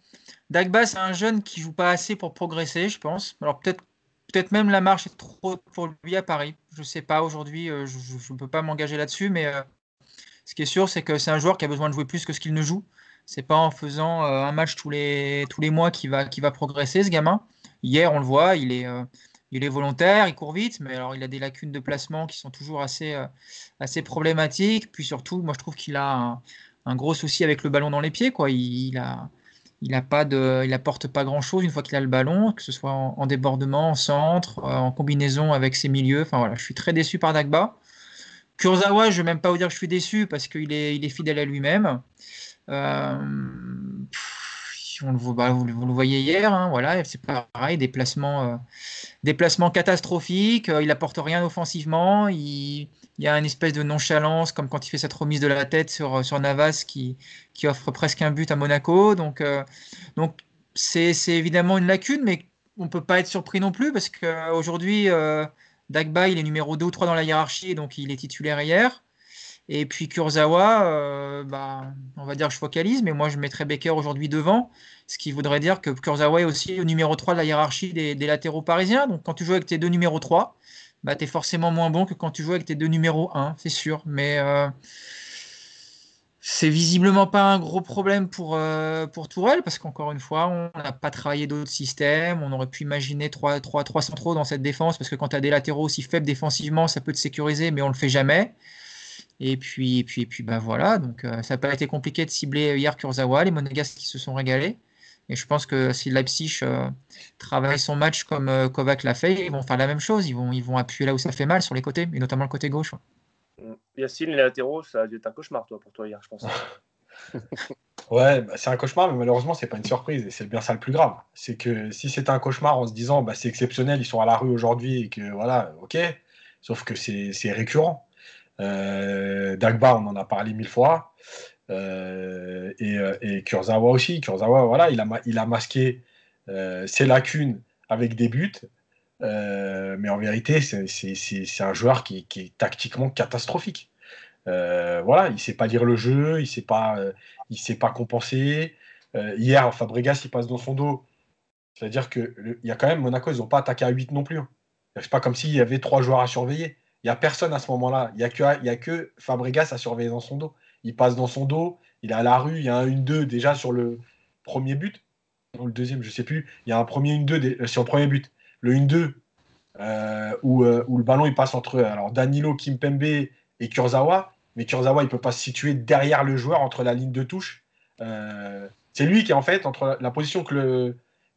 Dagba, c'est un jeune qui joue pas assez pour progresser, je pense. Alors peut-être peut-être même la marche est trop pour lui à Paris. Je sais pas aujourd'hui, euh, je ne peux pas m'engager là-dessus, mais euh, ce qui est sûr, c'est que c'est un joueur qui a besoin de jouer plus que ce qu'il ne joue. C'est pas en faisant un match tous les, tous les mois qu'il va, va progresser, ce gamin. Hier, on le voit, il est, il est volontaire, il court vite, mais alors il a des lacunes de placement qui sont toujours assez, euh, assez problématiques. Puis surtout, moi je trouve qu'il a un, gros souci avec le ballon dans les pieds. Quoi. Il, a, il a il pas grand chose une fois qu'il a le ballon, que ce soit en, débordement, en centre, euh, en combinaison avec ses milieux. Enfin voilà, je suis très déçu par Dagba. Kurzawa, je ne vais même pas vous dire que je suis déçu parce qu'il est, il est fidèle à lui-même. Euh, on le, bah, vous, le voyez hier, hein, voilà, c'est pareil, des placements, euh, catastrophiques, euh, il apporte rien offensivement, il, y a une espèce de nonchalance, comme quand il fait cette remise de la tête sur, sur Navas qui, qui offre presque un but à Monaco. Donc, euh, donc c'est, évidemment une lacune, mais on ne peut pas être surpris non plus parce qu'aujourd'hui, Dagba, il est numéro 2 ou 3 dans la hiérarchie, donc il est titulaire hier. Et puis Kurzawa, euh, bah, on va dire que je focalise, mais moi je mettrais Becker aujourd'hui devant, ce qui voudrait dire que Kurzawa est aussi au numéro 3 de la hiérarchie des, latéraux parisiens. Donc quand tu joues avec tes deux numéros 3, bah, tu es forcément moins bon que quand tu joues avec tes deux numéros 1, c'est sûr. Mais euh, c'est visiblement pas un gros problème pour, euh, pour Tourelle, parce qu'encore une fois, on n'a pas travaillé d'autres systèmes. On aurait pu imaginer 3, 3, 3 centraux dans cette défense, parce que quand tu as des latéraux aussi faibles défensivement, ça peut te sécuriser, mais on le fait jamais. Et puis, et puis, et puis bah voilà, donc euh, ça n'a pas été compliqué de cibler hier Kurzawa, les Monégasques qui se sont régalés. Et je pense que si Leipzig euh, travaille son match comme euh, Kovac l'a fait, ils vont faire la même chose. Ils vont, ils vont appuyer là où ça fait mal sur les côtés, et notamment le côté gauche. Mm. Yacine, les latéraux, ça a dû être un cauchemar toi, pour toi hier, je pense. ouais, bah, c'est un cauchemar, mais malheureusement, c'est pas une surprise. Et c'est bien ça le plus grave. C'est que si c'était un cauchemar en se disant bah, c'est exceptionnel, ils sont à la rue aujourd'hui, et que voilà, ok, sauf que c'est récurrent. Euh, Dagba, on en a parlé mille fois. Euh, et, euh, et, Kurzawa aussi. Kurzawa, voilà, il a, masqué ses lacunes avec des buts. mais en vérité, c'est un joueur qui, est tactiquement catastrophique. voilà, il sait pas lire le jeu, il sait, pas, il sait pas compenser. hier, Fabregas, il passe dans son dos. C'est-à-dire qu'il y a quand même Monaco, ils n'ont pas attaqué à 8 non plus. Hein. C'est pas comme s'il y avait trois joueurs à surveiller. N'y a personne à ce moment-là. Il n'y a, que, a que Fabregas à surveiller dans son dos. Il passe dans son dos, il est à la rue, il y a un 1-2 déjà sur le premier but. Ou le deuxième, je ne sais plus. Il y a un premier 1-2 euh, sur le premier but. Le 1-2, euh, où, euh, où, le ballon il passe entre alors Danilo, Kimpembe et Kurzawa. Mais Kurzawa, il ne peut pas se situer derrière le joueur, entre la ligne de touche. c'est lui qui, en fait, entre la position que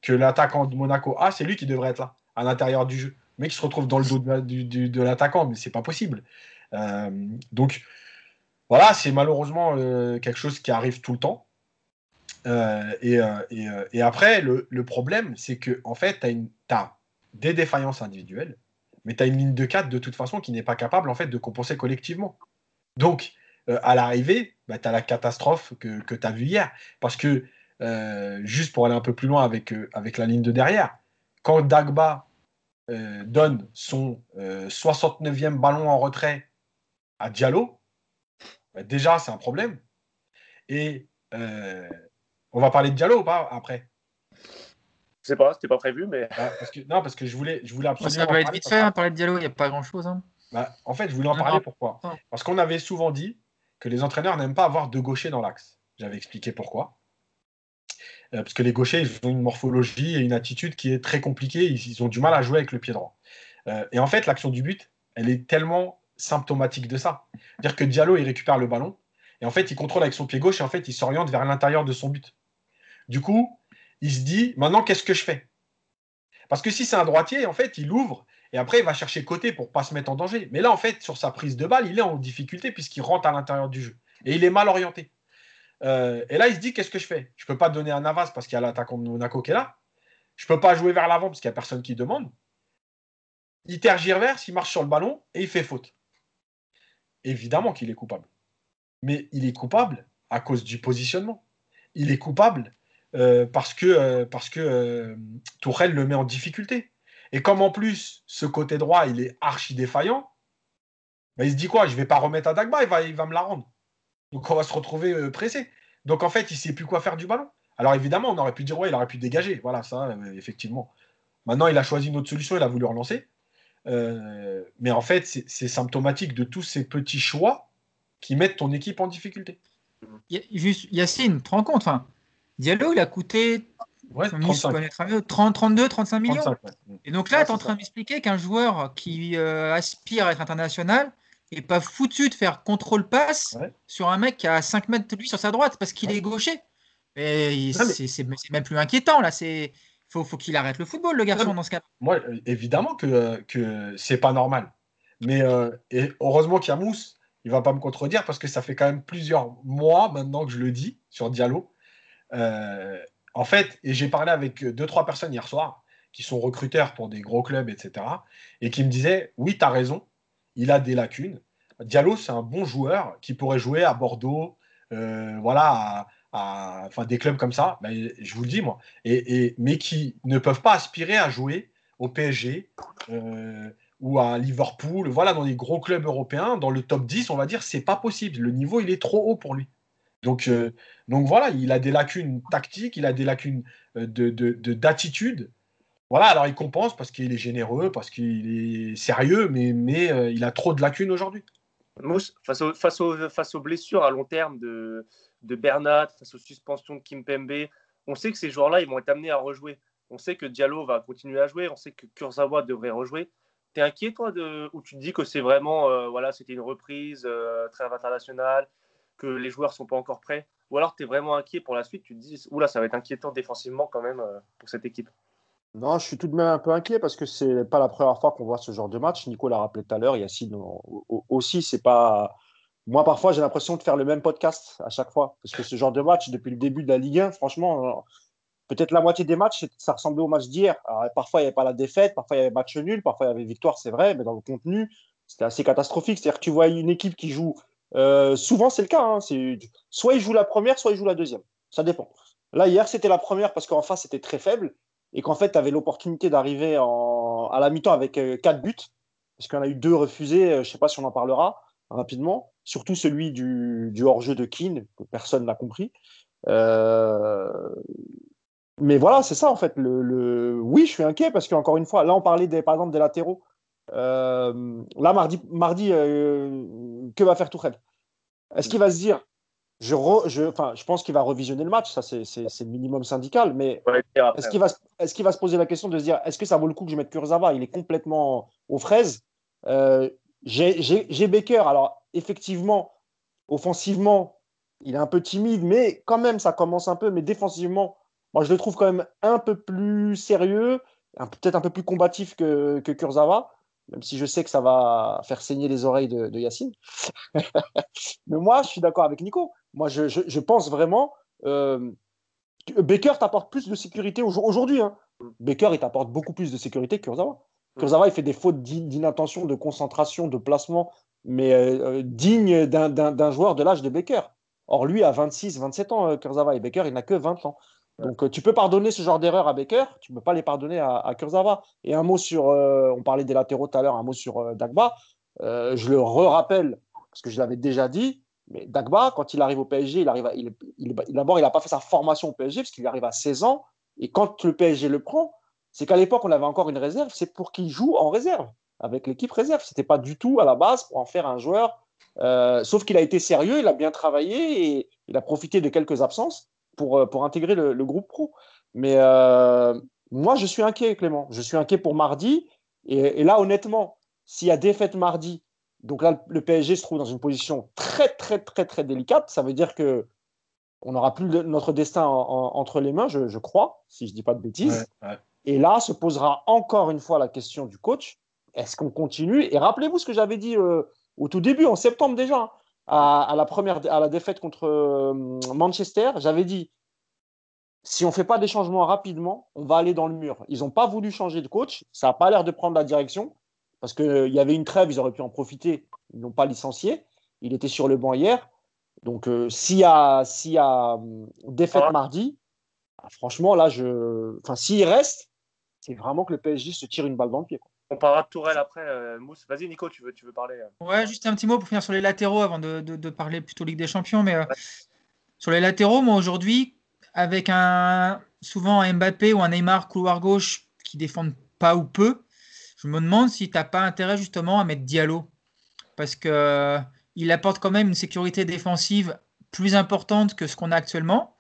l'attaquant que de Monaco a, c'est lui qui devrait être là, à l'intérieur du jeu mec se retrouve dans le dos de, l'attaquant, mais c'est pas possible. Euh, donc voilà, c'est malheureusement euh, quelque chose qui arrive tout le temps. Euh, et, après, le, problème, c'est que en fait, tu as, des défaillances individuelles, mais tu as une ligne de 4 de toute façon qui n'est pas capable en fait de compenser collectivement. Donc, à l'arrivée, bah, tu as la catastrophe que, que tu as vue hier. Parce que, juste pour aller un peu plus loin avec, avec la ligne de derrière, quand Dagba donne son 69e ballon en retrait à Diallo, bah, déjà, c'est un problème. Et on va parler de Diallo ou pas après? Je sais pas, c'était pas prévu, mais. Ah, parce que, non, parce que je voulais, je voulais absolument. Ça va être vite fait, hein, parler de Diallo, il n'y a pas grand chose. Hein. Bah, en fait, je voulais en parler pourquoi? Parce qu'on avait souvent dit que les entraîneurs n'aiment pas avoir deux gauchers dans l'axe. J'avais expliqué pourquoi. Euh, parce que les gauchers, ils ont une morphologie et une attitude qui est très compliquée. Ils, ont du mal à jouer avec le pied droit. Euh, et en fait, l'action du but, elle est tellement symptomatique de ça. C'est-à-dire que Diallo, il récupère le ballon. Et en fait, il contrôle avec son pied gauche et en fait, il s'oriente vers l'intérieur de son but. Du coup, il se dit, maintenant, qu'est-ce que je fais? Parce que si c'est un droitier, en fait, il ouvre et après, il va chercher côté pour pas se mettre en danger. Mais là, en fait, sur sa prise de balle, il est en difficulté puisqu'il rentre à l'intérieur du jeu. Et il est mal orienté. Euh, et là, il se dit, qu'est-ce que je fais? Je ne peux pas donner un Navas parce qu'il y a l'attaquant de Monaco qui est là. Je ne peux pas jouer vers l'avant parce qu'il n'y a personne qui demande. Il tergiverse, il marche sur le ballon et il fait faute. Évidemment qu'il est coupable. Mais il est coupable à cause du positionnement. Il est coupable parce que, euh, parce que euh, Tourelle le met en difficulté. Et comme en plus, ce côté droit, il est archi défaillant, bah, il se dit quoi? Je ne vais pas remettre à Dagba, il va, il va me la rendre. Donc on va se retrouver pressé. Donc en fait, il ne sait plus quoi faire du ballon. Alors évidemment, on aurait pu dire, ouais, il aurait pu dégager. Voilà, ça, effectivement. Maintenant, il a choisi une autre solution, il a voulu relancer. mais en fait, c'est symptomatique de tous ces petits choix qui mettent ton équipe en difficulté. Juste, Yacine, tu te rends compte Diallo, il a coûté ouais, 30, 32, 35 millions. Et donc là, tu es en train de m'expliquer qu'un joueur qui euh, aspire à être international n'est pas foutu de faire contrôle-passe sur un mec qui a 5 mètres de lui sur sa droite parce qu'il est gaucher. Et c'est même plus inquiétant là. C'est faut, faut qu'il arrête le football, le garçon, dans ce cas. Moi, euh, évidemment que, que c'est pas normal. Mais euh, et heureusement qu'il y a Mousse, il va pas me contredire parce que ça fait quand même plusieurs mois maintenant que je le dis sur Diallo. Euh, en fait, et j'ai parlé avec deux, trois personnes hier soir qui sont recruteurs pour des gros clubs, etc. Et qui me disaient, oui, tu as raison, il a des lacunes. Diallo, c'est un bon joueur qui pourrait jouer à Bordeaux, euh, voilà, à, enfin, des clubs comme ça, ben, je vous le dis moi, et, mais qui ne peuvent pas aspirer à jouer au PSG euh, ou à Liverpool, voilà, dans les gros clubs européens, dans le top 10, on va dire, c'est pas possible. Le niveau, il est trop haut pour lui. Donc, euh, donc voilà, il a des lacunes tactiques, il a des lacunes d'attitude. De, voilà, alors il compense parce qu'il est généreux, parce qu'il est sérieux, mais, mais euh, il a trop de lacunes aujourd'hui. Mousse, face, aux blessures à long terme de, de Bernat, face aux suspensions de Kim Pembe, on sait que ces joueurs-là, ils vont être amenés à rejouer. On sait que Diallo va continuer à jouer, on sait que Kurzawa devrait rejouer. T'es inquiet, toi, de, ou tu te dis que c'est vraiment, voilà, c'était une reprise, très internationale, que les joueurs sont pas encore prêts? Ou alors tu es vraiment inquiet pour la suite Tu te dis, oula, ça va être inquiétant défensivement quand même euh, pour cette équipe? Non, je suis tout de même un peu inquiet parce que c'est pas la première fois qu'on voit ce genre de match. Nico l'a rappelé tout à l'heure, Yacine aussi, c'est pas. Moi, parfois, j'ai l'impression de faire le même podcast à chaque fois. Parce que ce genre de match, depuis le début de la Ligue 1, franchement, euh, peut-être la moitié des matchs, ça ressemblait au match d'hier. Parfois, il n'y avait pas la défaite, parfois, il y avait match nul, parfois, il y avait victoire, c'est vrai, mais dans le contenu, c'était assez catastrophique. C'est-à-dire que tu vois une équipe qui joue euh, souvent, c'est le cas. Hein, soit il joue la première, soit il joue la deuxième. Ça dépend. Là, hier, c'était la première parce qu'en face, c'était très faible et qu'en fait, tu avais l'opportunité d'arriver à la mi-temps avec euh, quatre buts, parce qu'il y en a eu deux refusés. Euh, je ne sais pas si on en parlera rapidement. Surtout celui du, hors-jeu de Keane, que personne n'a compris. Mais voilà, c'est ça en fait. Le, Oui, je suis inquiet parce qu'encore une fois, là, on parlait des, par exemple des latéraux. Euh, là, mardi, mardi euh, que va faire Tourelle Est-ce qu'il va se dire je, je, enfin, je pense qu'il va revisionner le match, ça c'est le minimum syndical, mais est-ce qu'il va, est qu'il va se poser la question de se dire est-ce que ça vaut le coup que je mette Kurzawa? Il est complètement aux fraises. Euh, J'ai Baker, alors effectivement, offensivement, il est un peu timide, mais quand même ça commence un peu, mais défensivement, moi je le trouve quand même un peu plus sérieux, peut-être un peu plus combatif que, que Kurzawa même si je sais que ça va faire saigner les oreilles de, Yacine. Mais moi, je suis d'accord avec Nico. Moi, je, pense vraiment euh, que Baker t'apporte plus de sécurité aujourd'hui. Hein. Baker, il t'apporte beaucoup plus de sécurité que Kurzawa. Kurzawa, il fait des fautes d'inattention, de concentration, de placement mais digne d'un joueur de l'âge de Baker. Or, lui a 26, 27 ans, Kurzawa, et Baker, il n'a que 20 ans. Donc, tu peux pardonner ce genre d'erreur à Baker, tu ne peux pas les pardonner à, à Kurzawa. Et un mot sur, on parlait des latéraux tout à l'heure, un mot sur Dagba. je le re-rappelle, parce que je l'avais déjà dit, mais Dagba, quand il arrive au PSG, il arrive il, d'abord, il n'a pas fait sa formation au PSG, parce qu'il arrive à 16 ans. Et quand le PSG le prend, c'est qu'à l'époque, on avait encore une réserve, c'est pour qu'il joue en réserve, avec l'équipe réserve. Ce n'était pas du tout à la base pour en faire un joueur. Euh, sauf qu'il a été sérieux, il a bien travaillé et il a profité de quelques absences pour, euh, pour intégrer le, groupe pro. Mais euh, moi, je suis inquiet, Clément. Je suis inquiet pour mardi. Et, là, honnêtement, s'il y a défaite mardi, donc là, le PSG se trouve dans une position très, très, très, très délicate. Ça veut dire que on n'aura plus notre destin entre les mains, je, crois, si je ne dis pas de bêtises. Et là se posera encore une fois la question du coach. Est-ce qu'on continue? Et rappelez-vous ce que j'avais dit euh, au tout début, en septembre déjà, hein, à, la première, à la défaite contre euh, Manchester. J'avais dit, si on ne fait pas des changements rapidement, on va aller dans le mur. Ils n'ont pas voulu changer de coach. Ça n'a pas l'air de prendre la direction. Parce qu'il euh, y avait une trêve, ils auraient pu en profiter. Ils n'ont pas licencié. Il était sur le banc hier. Donc, s'il y a, y a défaite ah. mardi, ah, franchement, là, je... enfin, s'il reste, c'est vraiment que le PSG se tire une balle dans le pied. On parlera de Tourelle après. Euh, Mousse, vas-y Nico, tu veux, tu veux parler euh. Ouais, juste un petit mot pour finir sur les latéraux avant de, parler plutôt Ligue des Champions. Mais euh, sur les latéraux, moi aujourd'hui, avec un souvent un Mbappé ou un Neymar couloir gauche qui défendent pas ou peu, je me demande si tu n'as pas intérêt justement à mettre Diallo. Parce que il apporte quand même une sécurité défensive plus importante que ce qu'on a actuellement.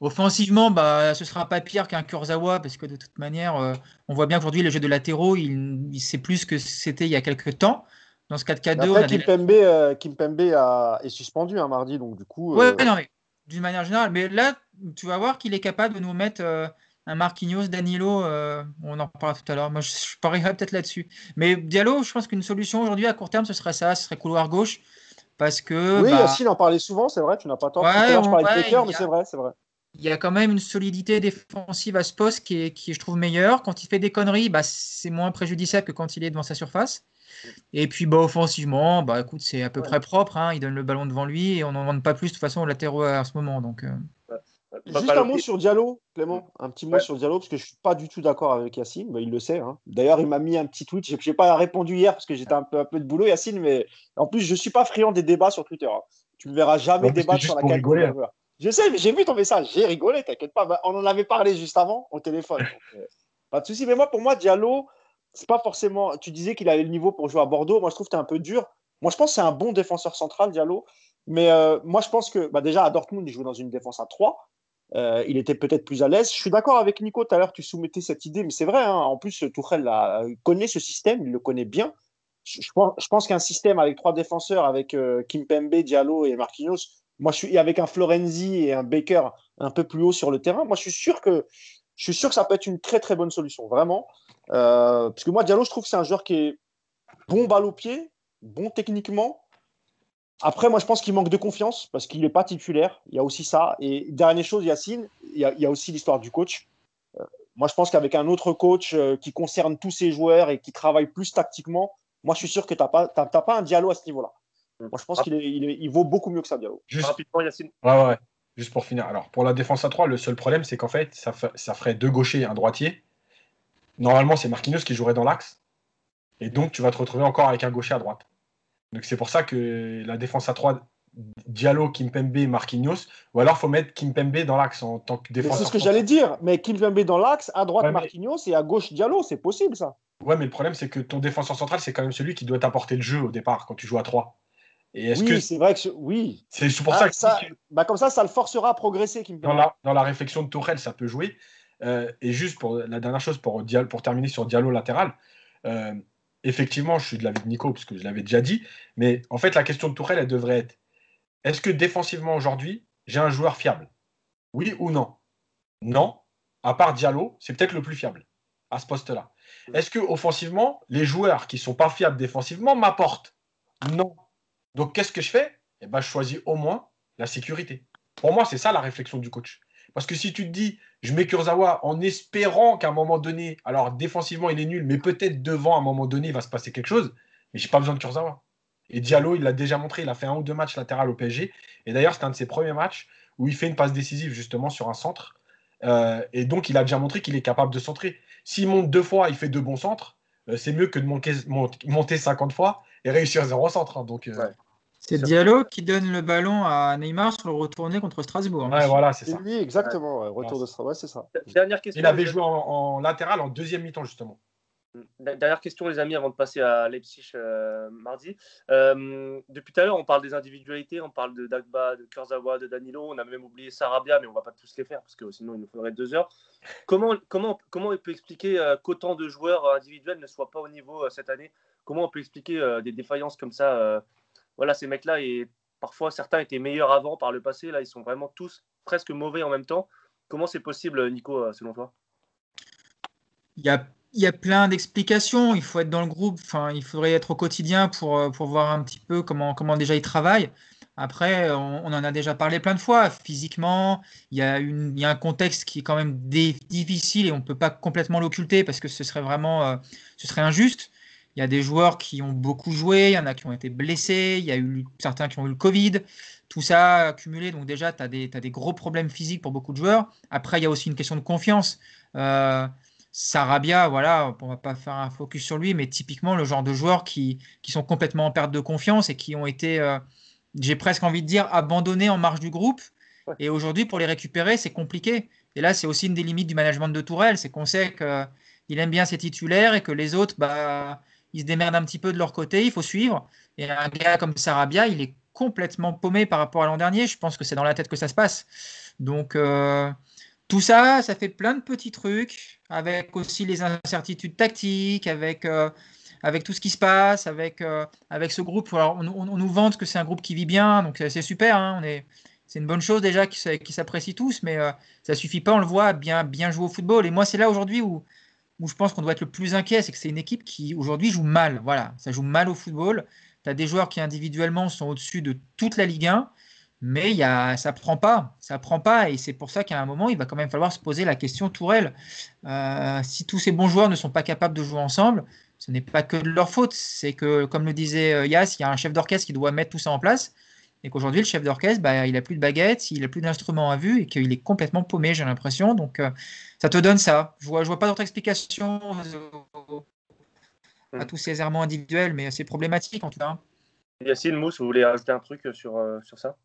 Offensivement, bah, ce sera pas pire qu'un Kurzawa parce que de toute manière, euh, on voit bien qu'aujourd'hui, le jeu de latéraux, il, il sait plus que c'était il y a quelques temps. Dans ce 4-4-2, Après, Kimpembe, euh, Kimpembe est suspendu un hein, mardi, donc du coup. Ouais, euh, non, mais d'une manière générale. Mais là, tu vas voir qu'il est capable de nous mettre un Marquinhos, Danilo. on en parlera tout à l'heure. Moi, je, parierais peut-être là-dessus. Mais Diallo, je pense qu'une solution aujourd'hui à court terme, ce serait ça, ce serait couloir gauche. Parce que. Oui, bah... Yacine en parlait souvent, c'est vrai, tu n'as pas tort. Ouais, je parlais de mais c'est vrai, c'est vrai il y a quand même une solidité défensive à ce poste qui est, qui je trouve, meilleure. Quand il fait des conneries, bah, c'est moins préjudiciable que quand il est devant sa surface. Et puis, bah, offensivement, bah, écoute, c'est à peu près propre. Hein. Il donne le ballon devant lui et on n'en demande pas plus de toute façon au latéraux à ce moment. Donc, euh. Juste un mot sur Diallo, Clément. Un petit mot sur Diallo, parce que je ne suis pas du tout d'accord avec Yacine. il le sait. Hein. D'ailleurs, il m'a mis un petit tweet. Je n'ai pas répondu hier parce que j'étais un peu, un peu de boulot, Yacine. Mais en plus, je ne suis pas friand des débats sur Twitter. Hein. Tu ne verras jamais débattre sur la qualité je sais, mais j'ai vu ton message, j'ai rigolé, t'inquiète pas. Bah, on en avait parlé juste avant au téléphone. Euh, pas de souci. Mais moi, pour moi, Diallo, c'est pas forcément. Tu disais qu'il avait le niveau pour jouer à Bordeaux. Moi, je trouve que tu es un peu dur. Moi, je pense que c'est un bon défenseur central, Diallo. Mais euh, moi, je pense que bah, déjà à Dortmund, il jouait dans une défense à 3. Euh, il était peut-être plus à l'aise. Je suis d'accord avec Nico. Tout à l'heure, tu soumettais cette idée, mais c'est vrai. Hein. en plus, Tourelle connaît ce système, il le connaît bien. Je, pense, qu'un système avec trois défenseurs, avec Kimpembe, Diallo et Marquinhos, moi, je suis avec un Florenzi et un Baker un peu plus haut sur le terrain. Moi, je suis sûr que je suis sûr que ça peut être une très très bonne solution, vraiment. Euh, parce que moi, Diallo, je trouve que c'est un joueur qui est bon balle au pied, bon techniquement. Après, moi, je pense qu'il manque de confiance parce qu'il n'est pas titulaire. Il y a aussi ça. Et dernière chose, Yacine, il y a, aussi l'histoire du coach. Euh, moi, je pense qu'avec un autre coach euh, qui concerne tous ses joueurs et qui travaille plus tactiquement, moi, je suis sûr que tu n'as pas, pas un Diallo à ce niveau-là. Mm. Moi, je pense qu'il il vaut beaucoup mieux que ça, Diallo. Juste, Rapidement, Yacine. Ouais, ouais. Juste pour finir. Alors, pour la défense à 3, le seul problème, c'est qu'en fait ça, ça ferait deux gauchers et un droitier. Normalement, c'est Marquinhos qui jouerait dans l'axe. Et donc, tu vas te retrouver encore avec un gaucher à droite. Donc, c'est pour ça que la défense à 3, Diallo, Kimpembe, Marquinhos, ou alors il faut mettre Kimpembe dans l'axe en tant que défenseur. C'est ce que j'allais dire, mais Kimpembe dans l'axe, à droite Marquinhos et à gauche Diallo, c'est possible ça. Ouais, mais le problème c'est que ton défenseur central, c'est quand même celui qui doit t'apporter le jeu au départ quand tu joues à 3 oui, c'est vrai que oui. C'est pour ça ah, que bah, comme ça, ça le forcera à progresser. dans, la, dans la réflexion de Tourelle, ça peut jouer. Euh, et juste pour la dernière chose, pour, pour terminer sur Diallo latéral, euh, effectivement, je suis de l'avis de Nico, parce je l'avais déjà dit, mais en fait, la question de Tourelle, elle devrait être est-ce que défensivement aujourd'hui, j'ai un joueur fiable? Oui ou non? Non, à part Diallo, c'est peut-être le plus fiable à ce poste-là. Est-ce que offensivement, les joueurs qui sont pas fiables défensivement m'apportent? Non. Donc, qu'est-ce que je fais? Eh ben, Je choisis au moins la sécurité. Pour moi, c'est ça la réflexion du coach. Parce que si tu te dis, je mets Kurzawa en espérant qu'à un moment donné, alors défensivement, il est nul, mais peut-être devant, à un moment donné, il va se passer quelque chose, mais j'ai pas besoin de Kurzawa. Et Diallo, il l'a déjà montré, il a fait un ou deux matchs latéral au PSG. Et d'ailleurs, c'est un de ses premiers matchs où il fait une passe décisive justement sur un centre. Euh, et donc, il a déjà montré qu'il est capable de centrer. S'il monte deux fois, il fait deux bons centres. Euh, c'est mieux que de monter, monter 50 fois et réussir zéro centre. Hein. donc, euh, C'est Diallo qui donne le ballon à Neymar sur le retourné contre Strasbourg. Hein. Ouais, voilà, c'est ça. Oui, exactement. Retour de Strasbourg, c'est ça. Dernière question. Il avait joué en latéral en deuxième mi-temps, justement. Dernière question, les amis, avant de passer à Leipzig euh, mardi. Euh, depuis tout à l'heure, on parle des individualités, on parle de Dagba, de Kurzawa, de Danilo, on a même oublié Sarabia, mais on ne va pas tous les faire parce que sinon il nous faudrait deux heures. Comment, comment, comment on peut expliquer euh, qu'autant de joueurs individuels ne soient pas au niveau cette année? Comment on peut expliquer des défaillances comme ça Voilà, ces mecs-là, et parfois certains étaient meilleurs avant par le passé, là ils sont vraiment tous presque mauvais en même temps. Comment c'est possible, Nico, selon toi? Il y a y a plein d'explications. Il faut être dans le groupe. Enfin, il faudrait être au quotidien pour, euh, pour voir un petit peu comment, comment déjà ils travaillent. Après, on, en a déjà parlé plein de fois. Physiquement, il y, a y a un contexte qui est quand même difficile et on ne peut pas complètement l'occulter parce que ce serait vraiment euh, ce serait injuste. Il y a des joueurs qui ont beaucoup joué, il y en a qui ont été blessés, il y a eu certains qui ont eu le Covid. Tout ça accumulé, donc déjà, tu as, as, des gros problèmes physiques pour beaucoup de joueurs. Après, il y a aussi une question de confiance. Euh, Sarabia, voilà, on va pas faire un focus sur lui, mais typiquement le genre de joueurs qui, qui sont complètement en perte de confiance et qui ont été, euh, j'ai presque envie de dire, abandonnés en marge du groupe. Et aujourd'hui, pour les récupérer, c'est compliqué. Et là, c'est aussi une des limites du management de Tourelle, c'est qu'on sait qu'il aime bien ses titulaires et que les autres, bah, ils se démerdent un petit peu de leur côté, il faut suivre. Et un gars comme Sarabia, il est complètement paumé par rapport à l'an dernier. Je pense que c'est dans la tête que ça se passe. Donc, euh, tout ça, ça fait plein de petits trucs, avec aussi les incertitudes tactiques, avec, euh, avec tout ce qui se passe, avec, euh, avec ce groupe. on, nous vante que c'est un groupe qui vit bien, donc c'est super. Hein, c'est une bonne chose déjà qui, s'apprécie tous, mais ça suffit pas, on le voit, bien, bien jouer au football. Et moi, c'est là aujourd'hui où, où je pense qu'on doit être le plus inquiet, c'est que c'est une équipe qui aujourd'hui joue mal. Voilà, ça joue mal au football. Tu as des joueurs qui individuellement sont au-dessus de toute la Ligue 1 mais ça prend pas, ça prend pas, et c'est pour ça qu'à un moment, il va quand même falloir se poser la question Tourelle. Euh, si tous ces bons joueurs ne sont pas capables de jouer ensemble, ce n'est pas que de leur faute, c'est que, comme le disait euh, Yass, il y a un chef d'orchestre qui doit mettre tout ça en place, et qu'aujourd'hui, le chef d'orchestre, bah, il a plus de baguettes, il a plus d'instruments à vue, et qu'il est complètement paumé, j'ai l'impression. Donc, euh, ça te donne ça. Je vois, je vois pas d'autre explication à tous ces errements individuels, mais c'est problématique en tout cas. Yacine Mousse, vous voulez rajouter un truc sur, sur ça?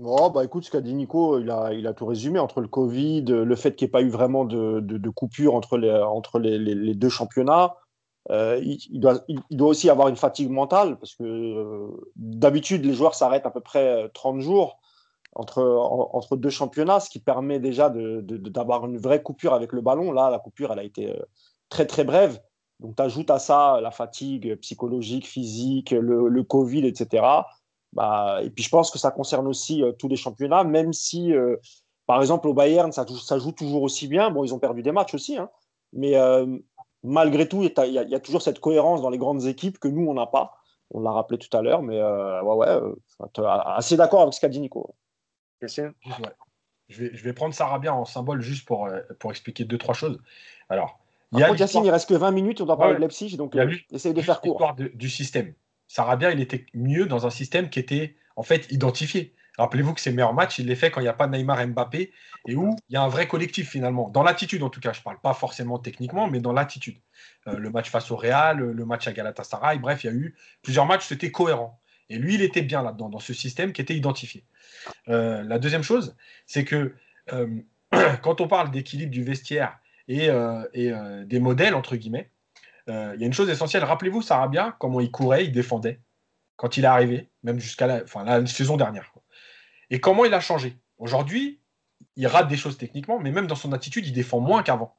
Oh, bah écoute, ce qu'a dit Nico, il a, il a tout résumé entre le Covid, le fait qu'il n'y ait pas eu vraiment de, de, coupure entre les, entre les, les, deux championnats. Euh, il, doit, il, aussi avoir une fatigue mentale parce que euh, d'habitude, les joueurs s'arrêtent à peu près 30 jours entre, entre deux championnats, ce qui permet déjà d'avoir une vraie coupure avec le ballon. Là, la coupure, elle a été euh, très très brève. Donc, tu ajoutes à ça la fatigue psychologique, physique, le, Covid, etc. Bah, et puis je pense que ça concerne aussi euh, tous les championnats, même si, euh, par exemple, au Bayern, ça, joue toujours aussi bien. Bon, ils ont perdu des matchs aussi, hein, mais euh, malgré tout, il y, y, a toujours cette cohérence dans les grandes équipes que nous, on n'a pas. On l'a rappelé tout à l'heure, mais ouais, ouais, assez d'accord avec ce qu'a dit Nico. Je, vais, je vais prendre Sarabia en symbole juste pour, pour expliquer deux, trois choses. Alors, il y a Yacine, il reste que 20 minutes, on doit parler de Leipzig, donc essaye de faire court. du système. Sarabia, il était mieux dans un système qui était en fait identifié. Rappelez-vous que ses meilleurs matchs, il les fait quand il n'y a pas Neymar Mbappé et où il y a un vrai collectif finalement. Dans l'attitude en tout cas, je ne parle pas forcément techniquement, mais dans l'attitude. Euh, le match face au Real, le match à Galatasaray, bref, il y a eu plusieurs matchs, c'était cohérent. Et lui, il était bien là-dedans, dans ce système qui était identifié. Euh, la deuxième chose, c'est que euh, quand on parle d'équilibre du vestiaire et, des modèles, entre guillemets, il y a une chose essentielle. Rappelez-vous Sarabia, comment il courait, il défendait quand il est arrivé, même jusqu'à la saison dernière. Et comment il a changé? Aujourd'hui, il rate des choses techniquement, mais même dans son attitude, il défend moins qu'avant.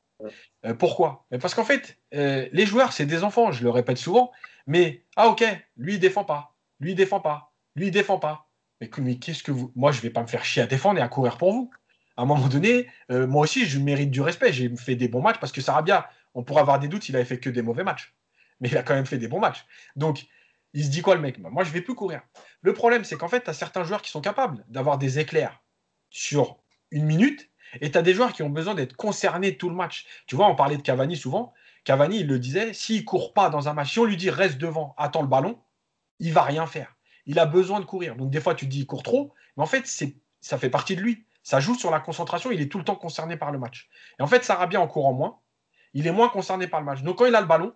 Euh, pourquoi? Parce qu'en fait, euh, les joueurs, c'est des enfants, je le répète souvent, mais ah ok, lui il défend pas, lui il défend pas, lui il défend pas. Mais, qu'est-ce que vous. Moi, je vais pas me faire chier à défendre et à courir pour vous. À un moment donné, moi aussi, je mérite du respect. J'ai fait des bons matchs parce que Sarabia, on pourrait avoir des doutes s'il avait fait que des mauvais matchs. Mais il a quand même fait des bons matchs. Donc, il se dit quoi le mec? Moi, je vais plus courir. Le problème, c'est qu'en fait, tu as certains joueurs qui sont capables d'avoir des éclairs sur une minute, et tu as des joueurs qui ont besoin d'être concernés tout le match. Tu vois, on parlait de Cavani souvent. Cavani, il le disait, s'il court pas dans un match, si on lui dit reste devant, attends le ballon, il va rien faire. Il a besoin de courir. Donc des fois, tu te dis, il court trop, mais en fait, ça fait partie de lui. Ça joue sur la concentration, il est tout le temps concerné par le match. Et en fait, Sarabia, en courant moins, il est moins concerné par le match. Donc quand il a le ballon,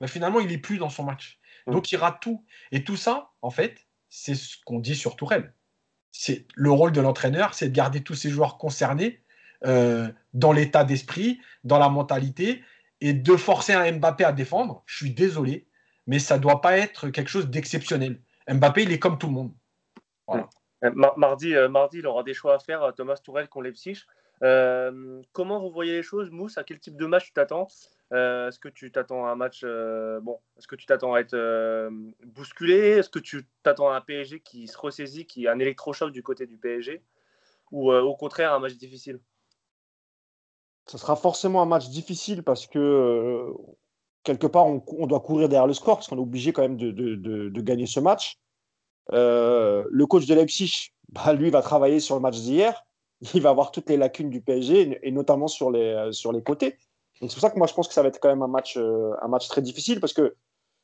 ben, finalement, il n'est plus dans son match. Mm. Donc il rate tout. Et tout ça, en fait, c'est ce qu'on dit sur Tourelle. C'est le rôle de l'entraîneur, c'est de garder tous ces joueurs concernés euh, dans l'état d'esprit, dans la mentalité, et de forcer un Mbappé à défendre. Je suis désolé, mais ça ne doit pas être quelque chose d'exceptionnel. Mbappé, il est comme tout le monde. Euh, mardi, euh, mardi, il aura des choix à faire, Thomas Tourelle contre Leipzig. Comment vous voyez les choses, Mousse? À quel type de match tu t'attends? Est-ce que tu t'attends à un match bon Est-ce que tu t'attends à être bousculé? Est-ce que tu t'attends à un PSG qui se ressaisit, qui a un électrochoc du côté du PSG Ou au contraire un match difficile? Ce sera forcément un match difficile parce que quelque part on, doit courir derrière le score parce qu'on est obligé quand même de, gagner ce match. Euh, le coach de Leipzig, bah, lui, va travailler sur le match d'hier. Il va voir toutes les lacunes du PSG, et notamment sur les, euh, sur les côtés. c'est pour ça que moi, je pense que ça va être quand même un match, euh, un match très difficile, parce que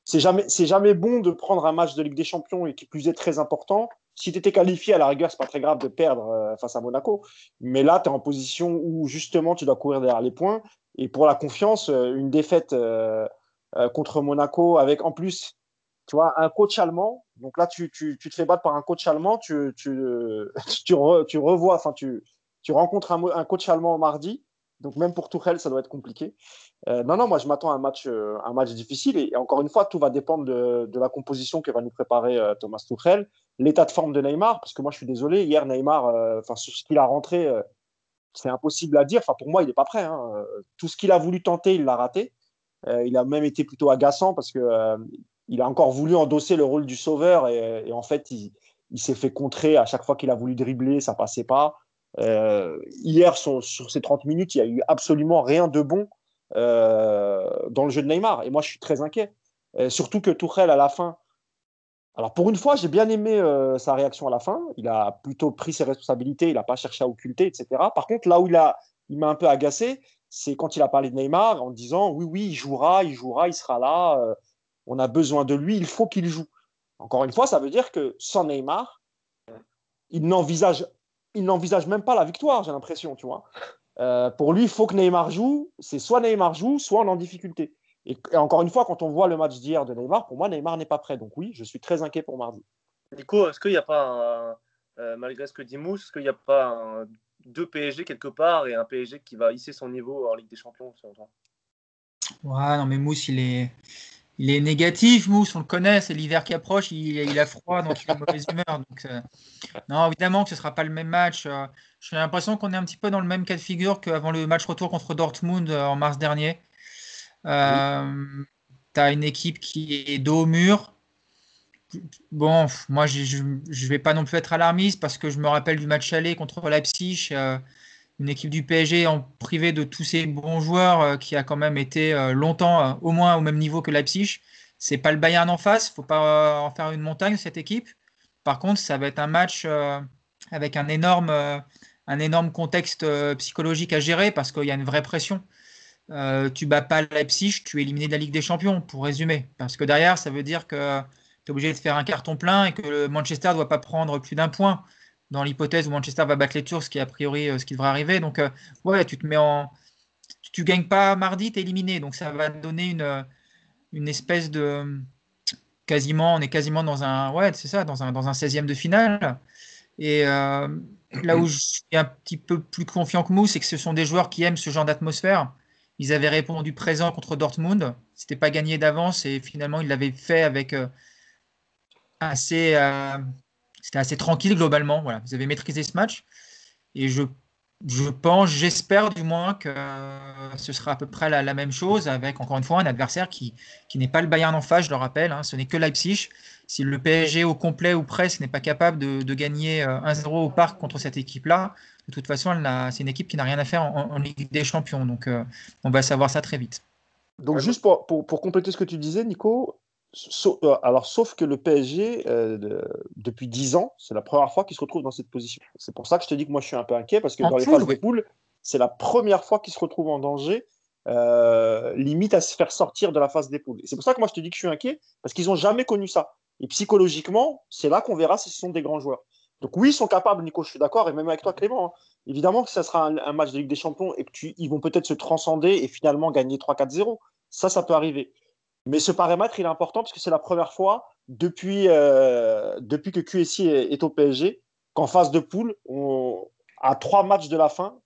c'est jamais, jamais bon de prendre un match de Ligue des Champions et qui plus est très important. Si tu étais qualifié, à la rigueur, c'est pas très grave de perdre face à Monaco. Mais là, tu es en position où justement tu dois courir derrière les points. Et pour la confiance, une défaite contre Monaco avec en plus tu vois, un coach allemand. Donc là, tu, te fais battre par un coach allemand, tu, revois, enfin, tu, rencontres un, coach allemand mardi. Donc même pour Tuchel, ça doit être compliqué. Euh, non, non, moi je m'attends à un match, euh, un match difficile. Et, encore une fois, tout va dépendre de, de la composition que va nous préparer euh, Thomas Tuchel, l'état de forme de Neymar, parce que moi je suis désolé, hier Neymar, enfin sur ce qu'il a rentré, c'est impossible à dire. Enfin pour moi, il n'est pas prêt. Hein. Tout ce qu'il a voulu tenter, il l'a raté. il a même été plutôt agaçant parce que il a encore voulu endosser le rôle du sauveur et, en fait, il, s'est fait contrer à chaque fois qu'il a voulu dribbler, ça passait pas. Euh, hier, sur, ces 30 minutes, il n'y a eu absolument rien de bon euh, dans le jeu de Neymar. Et moi, je suis très inquiet. Euh, surtout que Tourelle, à la fin, alors pour une fois, j'ai bien aimé sa réaction à la fin. Il a plutôt pris ses responsabilités, il n'a pas cherché à occulter, etc. Par contre, là où il, il m'a un peu agacé, c'est quand il a parlé de Neymar en disant oui, oui, il jouera, il jouera, il sera là on a besoin de lui, il faut qu'il joue. Encore une fois, ça veut dire que sans Neymar, il n'envisage, il n'envisage même pas la victoire, j'ai l'impression, tu vois. Euh, pour lui, il faut que Neymar joue. C'est soit Neymar joue, soit on est en difficulté. Et, encore une fois, quand on voit le match d'hier de Neymar, pour moi, Neymar n'est pas prêt. Donc oui, je suis très inquiet pour mardi. Nico, est-ce qu'il n'y a pas, euh, malgré ce que dit Mousse, est-ce qu'il n'y a pas deux PSG quelque part et un PSG qui va hisser son niveau en Ligue des Champions Ouais, non, mais Mousse, il est, il est négatif, Mousse, on le connaît, c'est l'hiver qui approche, il, a froid, donc il est mauvaise humeur. Euh, non, évidemment que ce ne sera pas le même match. Euh, j'ai l'impression qu'on est un petit peu dans le même cas de figure qu'avant le match retour contre Dortmund euh, en mars dernier. tu une équipe qui est dos au mur. Bon, moi, je ne vais pas non plus être alarmiste parce que je me rappelle du match aller contre Leipzig une équipe du PSG en privé de tous ses bons joueurs euh, qui a quand même été euh, longtemps euh, au moins au même niveau que Leipzig. C'est pas le Bayern en face, faut pas en faire une montagne cette équipe. Par contre, ça va être un match avec un énorme, contexte psychologique à gérer parce qu'il y a une vraie pression. tu bats pas Leipzig, tu es éliminé de la Ligue des Champions, pour résumer. Parce que derrière, ça veut dire que tu es obligé de faire un carton plein et que le Manchester ne doit pas prendre plus d'un point dans l'hypothèse où Manchester va battre les Tours, ce qui est a priori euh, ce qui devrait arriver. Donc, euh, ouais, tu te mets en. Tu, gagnes pas mardi, tu es éliminé. Donc, ça va donner une, euh, espèce de. Quasiment, on est quasiment dans un. Ouais, c'est ça, dans un, dans un 16e de finale. Et là où je suis un petit peu plus confiant que Mou, c'est que ce sont des joueurs qui aiment ce genre d'atmosphère. Ils avaient répondu présent contre Dortmund. C'était pas gagné d'avance et finalement, ils l'avaient fait avec assez c'était assez tranquille globalement. Voilà, vous avez maîtrisé ce match. Et je, je pense, j'espère du moins que ce sera à peu près la, même chose avec, encore une fois, un adversaire qui, qui n'est pas le Bayern en face, je le rappelle. Hein. ce n'est que Leipzig. Si le PSG au complet ou presque n'est pas capable de, de gagner 1-0 euh, au parc contre cette équipe-là, de toute façon, c'est une équipe qui n'a rien à faire en, Ligue des Champions. Donc, euh, on va savoir ça très vite. Donc, juste pour, pour, pour, compléter ce que tu disais, Nico, euh, alors, sauf que le PSG, euh, depuis 10 ans, c'est la première fois qu'il se retrouve dans cette position. C'est pour ça que je te dis que moi, je suis un peu inquiet, parce que dans les phases de poule, c'est la première fois qu'il se retrouve en danger, euh, limite à se faire sortir de la phase des poules. C'est pour ça que moi, je te dis que je suis inquiet, parce qu'ils n'ont jamais connu ça. Et psychologiquement, c'est là qu'on verra si ce sont des grands joueurs. Donc oui, ils sont capables, Nico, je suis d'accord, et même avec toi, Clément. Hein. Évidemment que ça sera un, match de Ligue des Champions et qu'ils vont peut-être se transcender et finalement gagner 3-4-0. Ça, ça peut arriver. Mais ce paramètre, il est important parce que c'est la première fois depuis, euh, depuis que QSI est, au PSG qu'en phase de poule, à trois matchs de la fin,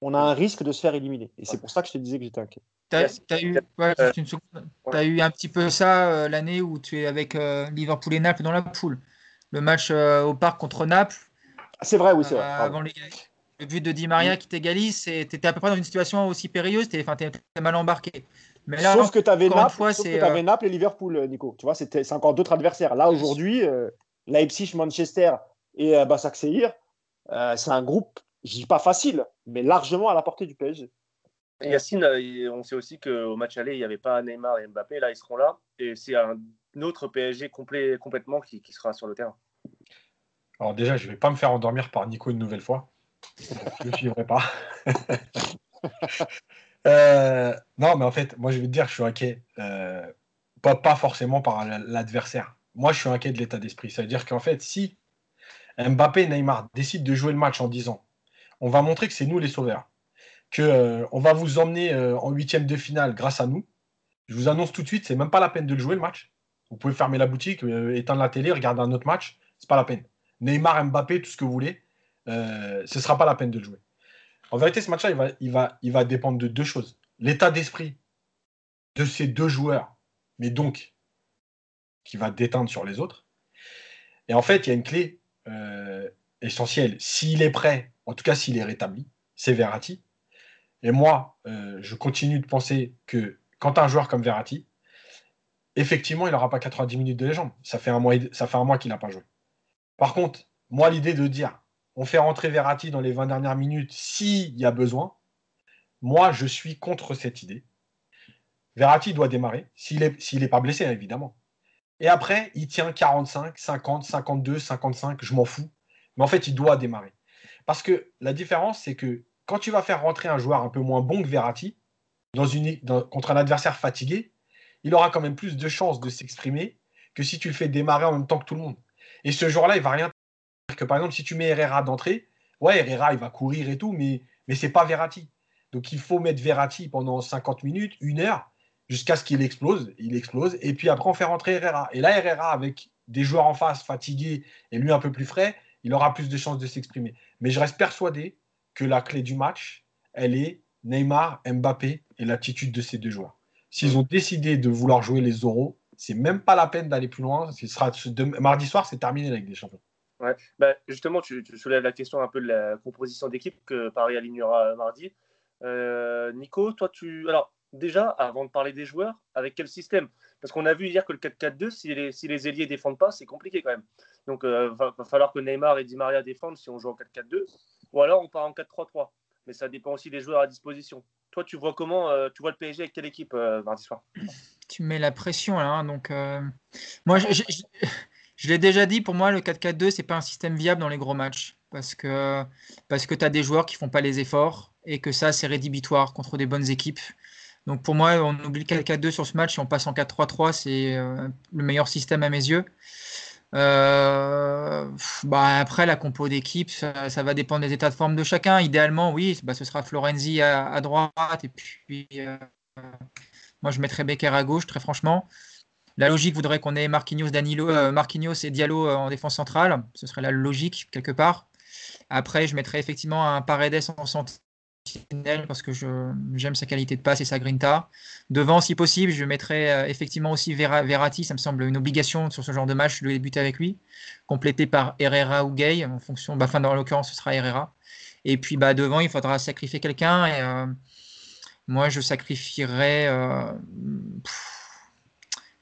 on a un risque de se faire éliminer. Et c'est pour ça que je te disais que j'étais inquiet. Tu as, eu, eu un petit peu ça euh, l'année où tu es avec euh, Liverpool et Naples dans la poule. Le match au parc contre Naples. C'est vrai, oui, c'est vrai. Avant le but de Di Maria qui t'égalise, tu étais à peu près dans une situation aussi périlleuse, tu es, mal embarqué. Mais là, sauf que tu avais, Naples, euh, Naples et Liverpool, euh, Nico. Tu vois, c'est encore d'autres adversaires. Là, aujourd'hui, euh, Leipzig, Manchester et euh, c'est un groupe, je dis pas facile, mais largement à la portée du PSG. Yacine, on sait aussi qu'au match aller, il n'y avait pas Neymar et Mbappé. Là, ils seront là. Et c'est un autre PSG complet, complètement qui, qui, sera sur le terrain. Alors déjà, je ne vais pas me faire endormir par Nico une nouvelle fois. je ne suivrai pas. Euh, non, mais en fait, moi, je vais te dire, je suis inquiet. Euh, pas, forcément par l'adversaire. Moi, je suis inquiet de l'état d'esprit. Ça veut dire qu'en fait, si Mbappé et Neymar décident de jouer le match en disant on va montrer que c'est nous les sauveurs, qu'on euh, on va vous emmener en huitième de finale grâce à nous, je vous annonce tout de suite, c'est même pas la peine de le jouer le match. Vous pouvez fermer la boutique, éteindre la télé, regarder un autre match, c'est pas la peine. Neymar, Mbappé, tout ce que vous voulez, ce sera pas la peine de le jouer. En vérité, ce match-là, il va, dépendre de deux choses. L'état d'esprit de ces deux joueurs, mais donc qui va déteindre sur les autres. Et en fait, il y a une clé euh, essentielle. S'il est prêt, en tout cas s'il est rétabli, c'est Verratti. Et moi, euh, je continue de penser que quand un joueur comme Verratti, effectivement, il n'aura pas 90 minutes de légende. Ça fait un mois, ça fait un mois qu'il n'a pas joué. Par contre, moi, l'idée de dire on fait rentrer Verratti dans les 20 dernières minutes s'il y a besoin. Moi, je suis contre cette idée. Verratti doit démarrer, s'il n'est est pas blessé, évidemment. Et après, il tient 45, 50, 52, 55, je m'en fous. Mais en fait, il doit démarrer. Parce que la différence, c'est que quand tu vas faire rentrer un joueur un peu moins bon que Verratti, contre un adversaire fatigué, il aura quand même plus de chances de s'exprimer que si tu le fais démarrer en même temps que tout le monde. Et ce jour-là, il va rien par exemple, si tu mets Herrera d'entrée, ouais, Herrera, il va courir et tout, mais, mais c'est pas Verratti. Donc il faut mettre Verratti pendant 50 minutes, une heure, jusqu'à ce qu'il explose. Il explose. Et puis après, on fait rentrer Herrera. Et là, Herrera, avec des joueurs en face fatigués et lui un peu plus frais, il aura plus de chances de s'exprimer. Mais je reste persuadé que la clé du match, elle est Neymar, Mbappé et l'attitude de ces deux joueurs. S'ils ont décidé de vouloir jouer les euros, c'est même pas la peine d'aller plus loin. Ce sera, mardi soir, c'est terminé avec des champions. Ouais. Bah, justement, tu, soulèves la question un peu de la composition d'équipe que Paris alignera mardi. Euh, Nico, toi, tu. Alors, déjà, avant de parler des joueurs, avec quel système? Parce qu'on a vu hier que le 4-4-2, si les, si les ailiers défendent pas, c'est compliqué quand même. Donc, il euh, va, falloir que Neymar et Di Maria défendent si on joue en 4-4-2. Ou alors, on part en 4-3-3. Mais ça dépend aussi des joueurs à disposition. Toi, tu vois comment euh, Tu vois le PSG avec quelle équipe mardi soir? Tu mets la pression là. Hein, donc, moi, je, je l'ai déjà dit, pour moi, le 4-4-2, c'est pas un système viable dans les gros matchs. Parce que, parce que tu as des joueurs qui font pas les efforts et que ça, c'est rédhibitoire contre des bonnes équipes. Donc pour moi, on oublie le 4-4-2 sur ce match et on passe en 4-3-3. C'est euh, le meilleur système à mes yeux. Euh, bah après, la compo d'équipe, ça, va dépendre des états de forme de chacun. Idéalement, oui, bah, ce sera Florenzi à, droite et puis euh, moi je mettrais Becker à gauche, très franchement. La logique voudrait qu'on ait Marquinhos, euh, et Diallo euh, en défense centrale. Ce serait la logique quelque part. Après, je mettrais effectivement un Paredes en sentinelle parce que j'aime sa qualité de passe et sa grinta. Devant, si possible, je mettrais euh, effectivement aussi Verratti. Ça me semble une obligation sur ce genre de match de débuter avec lui. Complété par Herrera ou Gay en fonction. Bah, dans l'occurrence, ce sera Herrera. Et puis bah, devant, il faudra sacrifier quelqu'un. Et moi, je sacrifierais.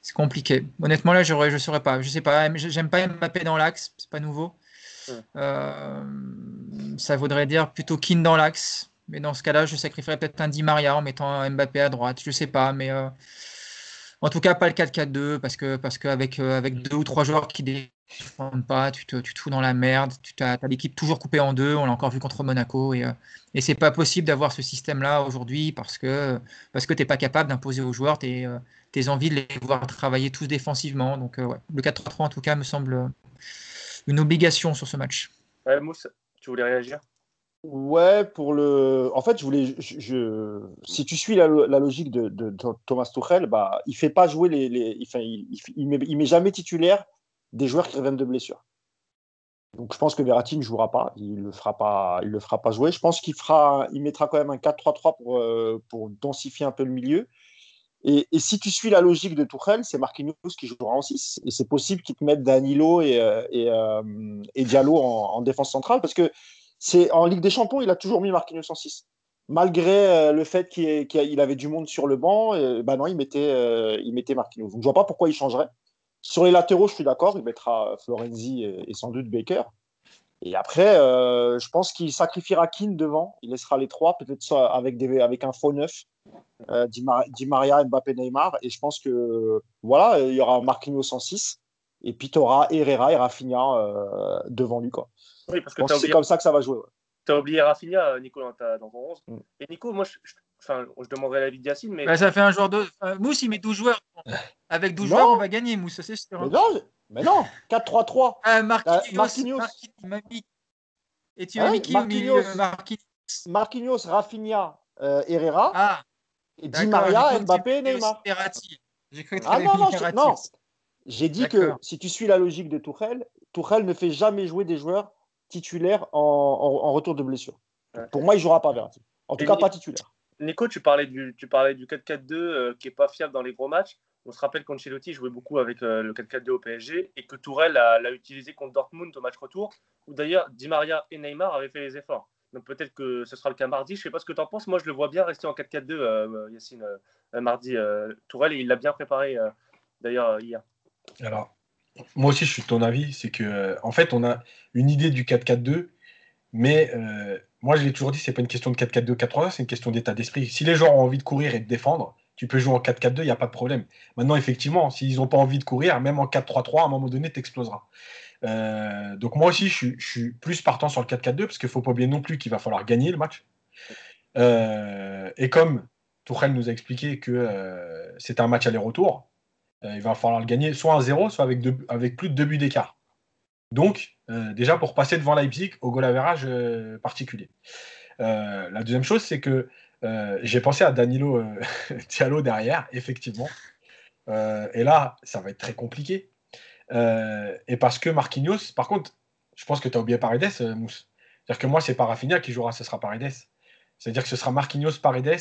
C'est compliqué. Honnêtement, là, je ne saurais pas. Je sais pas. J'aime pas Mbappé dans l'axe. C'est pas nouveau. Euh, ça voudrait dire plutôt Keane dans l'axe. Mais dans ce cas-là, je sacrifierais peut-être un Di Maria en mettant Mbappé à droite. Je sais pas. Mais euh, en tout cas, pas le 4-4-2 parce que parce qu'avec euh, avec deux ou trois joueurs qui défendent pas, tu te, tu te fous dans la merde. Tu as, l'équipe toujours coupée en deux. On l'a encore vu contre Monaco et, et c'est pas possible d'avoir ce système-là aujourd'hui parce que parce que t'es pas capable d'imposer aux joueurs tes tes envies de les voir travailler tous défensivement. Donc, ouais, le 4-3-3 en tout cas me semble une obligation sur ce match. Ouais, Mousse, tu voulais réagir? Ouais, pour le. En fait, je voulais. Je... Si tu suis la, logique de, Thomas Tuchel, bah, il fait pas jouer les. les... Enfin, il, il, met, il, met, jamais titulaire des joueurs qui reviennent de blessure. Donc, je pense que Verratti ne jouera pas. Il le fera pas. Il le fera pas jouer. Je pense qu'il fera. Il mettra quand même un 4-3-3 pour, euh, pour densifier un peu le milieu. Et, si tu suis la logique de Tuchel, c'est Marquinhos qui jouera en 6. Et c'est possible qu'il te mette Danilo et, euh, euh, Diallo en, en, défense centrale parce que c'est en Ligue des Champions, il a toujours mis Marquinhos en 6. Malgré euh, le fait qu'il avait du monde sur le banc, bah non, il mettait, il mettait Marquinhos. Donc je vois pas pourquoi il changerait. Sur les latéraux, je suis d'accord, il mettra Florenzi et, sans doute Baker. Et après, euh, je pense qu'il sacrifiera Keane devant. Il laissera les trois, peut-être avec, des, avec un faux neuf, Di, Maria, Mbappé, Neymar. Et je pense que voilà, il y aura Marquinhos en 6. Et puis tu auras Herrera et Rafinha devant lui. Quoi. Oui, parce que c'est comme ça que ça va jouer. Tu as oublié Rafinha, Nico, dans, ton 11. Mm. Et Nico, moi, je, enfin, je demanderai l'avis de Yacine. Mais... Bah, ça fait un joueur de. Mousse, il met 12 joueurs. Avec 12 joueurs, on va gagner, Mousse, c'est sûr. Mais non, mais non 4-3-3. Euh, Marquinhos. Marquinhos. Marquinhos. Et tu mis qui Marquinhos, Marquinhos. Marquinhos, Rafinha, euh, Herrera. Ah. Et Di Maria, Mbappé, Neymar. J'ai cru que ah, non, non, non. J'ai dit que si tu suis la logique de Tourelle, Tourelle ne fait jamais jouer des joueurs titulaire en, retour de blessure. Pour moi, il ne jouera pas Verratti. En tout cas, pas titulaire. Nico, tu parlais du, tu parlais du 4-4-2 euh, qui n'est pas fiable dans les gros matchs. On se rappelle qu'Ancelotti jouait beaucoup avec euh, le 4-4-2 au PSG et que Tourelle l'a utilisé contre Dortmund au match retour, où d'ailleurs Di Maria et Neymar avaient fait les efforts. Donc peut-être que ce sera le cas mardi. Je ne sais pas ce que tu en penses. Moi, je le vois bien rester en 4-4-2, euh, Yacine, mardi. Tourelle, il l'a bien préparé d'ailleurs hier. Alors, moi aussi, je suis de ton avis. C'est que, euh, en fait, on a une idée du 4-4-2, mais euh, moi, je l'ai toujours dit, c'est pas une question de 4-4-2, 4-3, c'est une question d'état d'esprit. Si les gens ont envie de courir et de défendre, tu peux jouer en 4-4-2, il n'y a pas de problème. Maintenant, effectivement, s'ils n'ont pas envie de courir, même en 4-3-3, à un moment donné, tu exploseras. Euh, donc, moi aussi, je, suis plus partant sur le 4-4-2, parce qu'il ne faut pas oublier non plus qu'il va falloir gagner le match. et comme Tourelle nous a expliqué que c'était un match aller-retour, euh, il va falloir le gagner soit à 0, soit avec, plus de deux buts d'écart. Donc, euh, déjà pour passer devant Leipzig au goal average euh, particulier. la deuxième chose, c'est que j'ai pensé à Danilo Diallo derrière, effectivement. et là, ça va être très compliqué. et parce que Marquinhos, par contre, je pense que tu as oublié Paredes, Mousse. C'est-à-dire que moi, c'est pas Rafinha qui jouera, ce sera Paredes. C'est-à-dire que ce sera Marquinhos, Paredes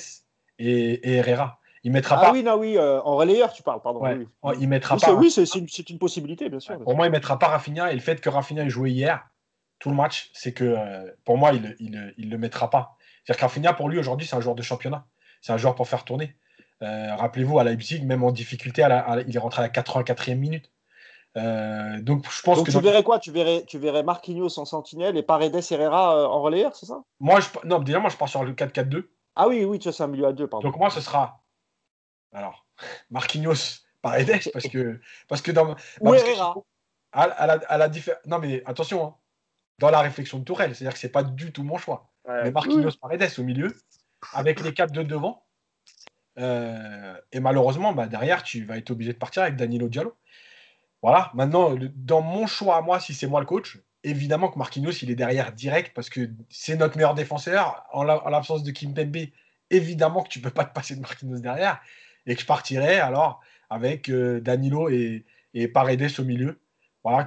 et Herrera. Il mettra ah oui, non, oui, euh, en relayeur, tu parles, pardon. oui. Il mettra oui, pas. Oui, c'est une, possibilité, bien sûr. pour moi, il mettra pas Rafinha. Et le fait que Rafinha ait joué hier, tout le match, c'est que euh, pour moi, il, il, le mettra pas. C'est-à-dire que Rafinha, pour lui, aujourd'hui, c'est un joueur de championnat. C'est un joueur pour faire tourner. Euh, rappelez-vous, à Leipzig, même en difficulté, il est rentré à la 84e minute. donc, je pense donc que. Tu verrais quoi? Tu verrais, tu verrais Marquinhos en sentinelle et Paredes Herrera en relayeur, c'est ça? Moi, je, non, déjà, moi, je pars sur le 4-4-2. Ah oui, oui, tu vois, c'est un milieu à deux, pardon. Donc, moi, ce sera alors, Marquinhos Paredes, parce que, parce que dans. Bah, à, la, à la Non, mais attention, hein, dans la réflexion de Tourelle, c'est-à-dire que c'est pas du tout mon choix. Mais Marquinhos Paredes au milieu, avec les quatre de devant. Euh, et malheureusement, bah, derrière, tu vas être obligé de partir avec Danilo Diallo. Voilà, maintenant, dans mon choix à moi, si c'est moi le coach, évidemment que Marquinhos, il est derrière direct parce que c'est notre meilleur défenseur. En l'absence de Kim Pembe, évidemment que tu peux pas te passer de Marquinhos derrière et que je partirais alors avec euh, Danilo et, et, Paredes au milieu,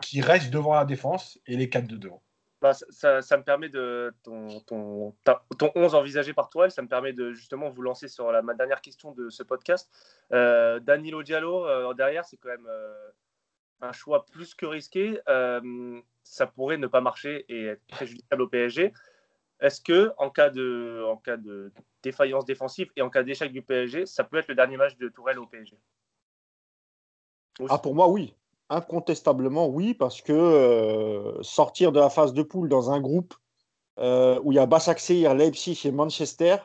qui restent devant la défense et les quatre de devant. Bah, ça, me permet de ton, ton, ton 11 envisagé par toi, ça me permet de justement vous lancer sur ma dernière question de ce podcast. Euh, Danilo Diallo euh, derrière, c'est quand même un choix plus que risqué. ça pourrait ne pas marcher et être préjudiciable au PSG. Est-ce que en cas de, en cas de défaillance défensive et en cas d'échec du PSG, ça peut être le dernier match de Tourelle au PSG Ah pour moi oui, incontestablement oui, parce que euh, sortir de la phase de poule dans un groupe euh, où il y a Basaksehir, Leipzig et Manchester,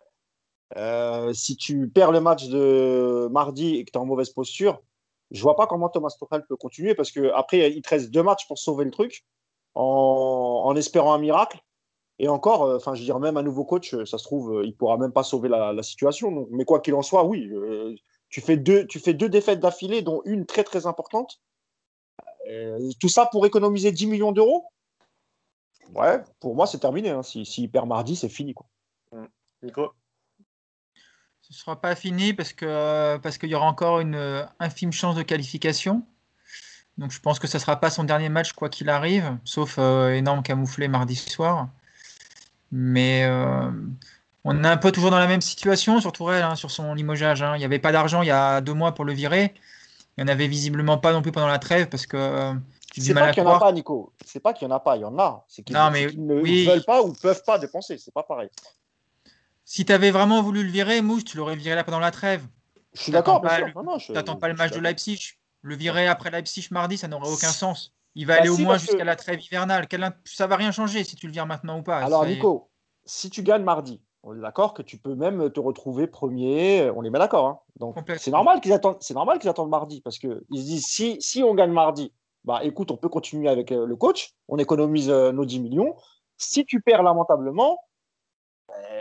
euh, si tu perds le match de mardi et que tu es en mauvaise posture, je vois pas comment Thomas Tuchel peut continuer parce qu'après il te reste deux matchs pour sauver le truc en espérant un miracle. Et encore, enfin, je veux dire, même un nouveau coach, ça se trouve, il pourra même pas sauver la, situation. mais quoi qu'il en soit, oui, Tu fais deux, tu fais deux défaites d'affilée, dont une très très importante. Euh, tout ça pour économiser 10 millions d'euros? Ouais, pour moi, c'est terminé. Hein. S'il si, perd mardi, c'est fini. Quoi. Mmh. Nico? Ce ne sera pas fini parce qu'il parce qu'il y aura encore une euh, infime chance de qualification. Donc je pense que ce ne sera pas son dernier match quoi qu'il arrive, sauf euh, énorme camouflé mardi soir. Mais euh, on est un peu toujours dans la même situation sur Tourelle, hein, sur son limogeage. Hein. Il n'y avait pas d'argent il y a deux mois pour le virer. Il n'y en avait visiblement pas non plus pendant la trêve parce que. Euh, c'est pas qu'il n'y en a pas, Nico. C'est pas qu'il n'y en a pas, il y en a. C'est qu'ils ne veulent pas ou ne peuvent pas dépenser. C'est pas pareil. Si tu avais vraiment voulu le virer, Mousse, tu l'aurais viré là pendant la trêve. Je suis d'accord. Tu n'attends pas le match de Leipzig. Le virer après Leipzig mardi, ça n'aurait aucun sens. Il va bah aller au moins jusqu'à la trêve hivernale. Ça va rien changer si tu le vires maintenant ou pas. Alors, Nico, si tu gagnes mardi, on est d'accord que tu peux même te retrouver premier. On est bien d'accord. Hein. Donc, c'est normal qu'ils attendent. C'est normal qu'ils attendent mardi parce que ils se disent si, si on gagne mardi, bah écoute, on peut continuer avec euh, le coach. On économise euh, nos 10 millions. Si tu perds lamentablement,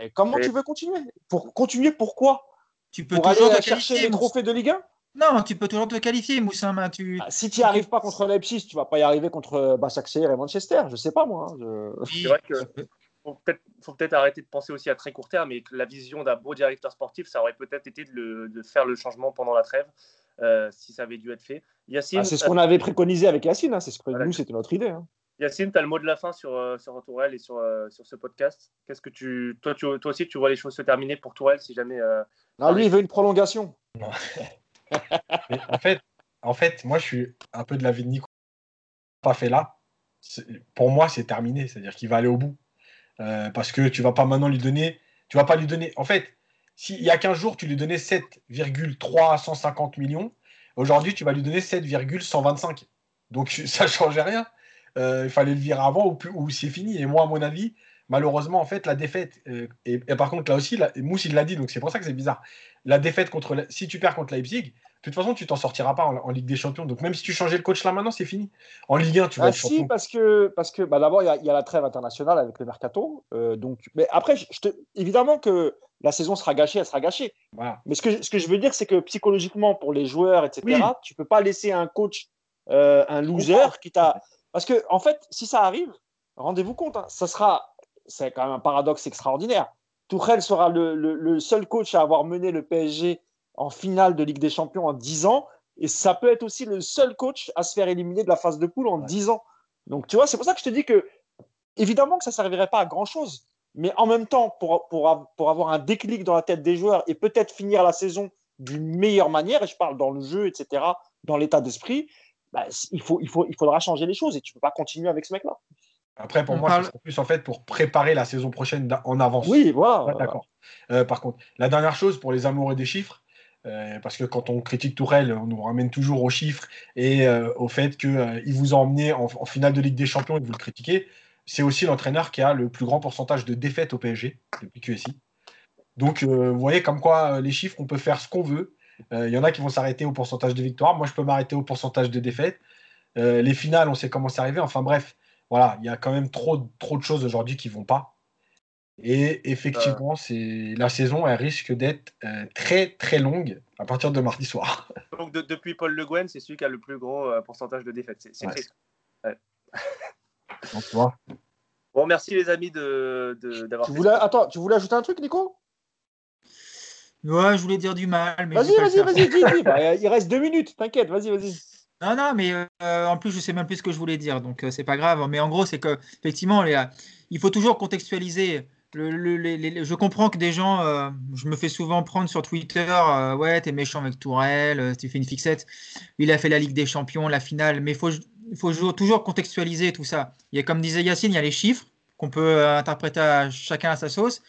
eh, comment tu veux continuer? Pour continuer, pourquoi? Tu peux toujours aller chercher les trophées de Ligue 1 non, tu peux toujours te qualifier, Moussa. Tu... Ah, si tu n'y arrives pas contre Leipzig, tu vas pas y arriver contre euh, Basaksehir et Manchester. Je sais pas, moi. Hein, C'est vrai que faut peut-être peut arrêter de penser aussi à très court terme et que la vision d'un beau directeur sportif, ça aurait peut-être été de, faire le changement pendant la trêve, euh, si ça avait dû être fait. Yacine, ah, c'est ce qu'on avait préconisé avec Yacine, hein, c'est ce que nous, c'était notre idée. Hein. Yacine, tu as le mot de la fin sur, euh, sur Tourelle et sur, sur ce podcast? Qu'est-ce que tu toi, tu, toi aussi, tu vois les choses se terminer pour Tourelle si jamais. non, lui, il veut une prolongation. en, fait, en fait, moi, je suis un peu de la vie de Nico. Pas fait là. Pour moi, c'est terminé. C'est-à-dire qu'il va aller au bout. Euh, parce que tu vas pas maintenant lui donner. Tu vas pas lui donner. En fait, s'il y a 15 jours, tu lui donnais 7,350 millions. Aujourd'hui, tu vas lui donner 7,125. Donc, ça ne changeait rien. Euh, il fallait le virer avant ou, c'est fini. Et moi, à mon avis, malheureusement, en fait, la défaite, euh, et, par contre, là aussi, la, l'a dit, donc c'est pour ça que c'est bizarre. La défaite contre, si tu perds contre Leipzig, de toute façon, tu t'en sortiras pas en, Ligue des Champions. Donc même si tu changeais le coach là maintenant, c'est fini. En Ligue 1, tu vas ah, être si, parce que, parce que bah, d'abord, il y, a la trêve internationale avec le mercato. Euh, donc, mais après, je te, évidemment que la saison sera gâchée, elle sera gâchée. Mais ce que, ce que je veux dire, c'est que psychologiquement, pour les joueurs, etc., tu tu peux pas laisser un coach, euh, un loser qui t'a. Parce que, en fait, si ça arrive, rendez-vous compte, hein, ça sera c'est quand même un paradoxe extraordinaire. Tourelle sera le, seul coach à avoir mené le PSG en finale de Ligue des Champions en 10 ans. Et ça peut être aussi le seul coach à se faire éliminer de la phase de poule en 10 ans. Donc, tu vois, c'est pour ça que je te dis que, évidemment, que ça ne servirait pas à grand-chose. Mais en même temps, pour, pour, pour, avoir un déclic dans la tête des joueurs et peut-être finir la saison d'une meilleure manière, et je parle dans le jeu, etc., dans l'état d'esprit, bah, il, faut, il, faut, il faudra changer les choses et tu ne peux pas continuer avec ce mec-là. Après, pour moi, c'est plus en fait pour préparer la saison prochaine en avance. Oui, voilà. D'accord. Euh, par contre, la dernière chose pour les amoureux des chiffres, euh, parce que quand on critique Tourelle, on nous ramène toujours aux chiffres et euh, au fait qu'il vous a emmené en, finale de Ligue des Champions et vous le critiquez. C'est aussi l'entraîneur qui a le plus grand pourcentage de défaites au PSG depuis QSI. Donc, vous voyez comme quoi les chiffres, on peut faire ce qu'on veut. Il y en a qui vont s'arrêter au pourcentage de victoires. Moi, je peux m'arrêter au pourcentage de défaites. les finales, on sait comment c'est arrivé. Enfin bref, voilà, il y a quand même trop, de choses aujourd'hui qui vont pas. Et effectivement, c'est la saison, elle risque d'être euh, très très longue à partir de mardi soir. Donc depuis Paul Le Guen, c'est celui qui a le plus gros euh, pourcentage de défaites. C'est triste. bon, merci les amis d'avoir. De, tu voulais, attends, tu voulais ajouter un truc, Nico? Ouais, je voulais dire du mal. Vas-y, vas-y, vas-y, dis, bah, il reste deux minutes, t'inquiète, vas-y, vas-y. Non, non, mais euh, en plus, je sais même plus ce que je voulais dire, donc euh, c'est pas grave. Mais en gros, c'est que effectivement, il faut toujours contextualiser. Je comprends que des gens, euh, je me fais souvent prendre sur Twitter, ouais, t'es méchant avec Tourelle, tu fais une fixette. Il a fait la Ligue des Champions, la finale, mais il faut, toujours contextualiser tout ça. Il y a, comme disait Yacine, il y a les chiffres qu'on peut interpréter à chacun à sa sauce.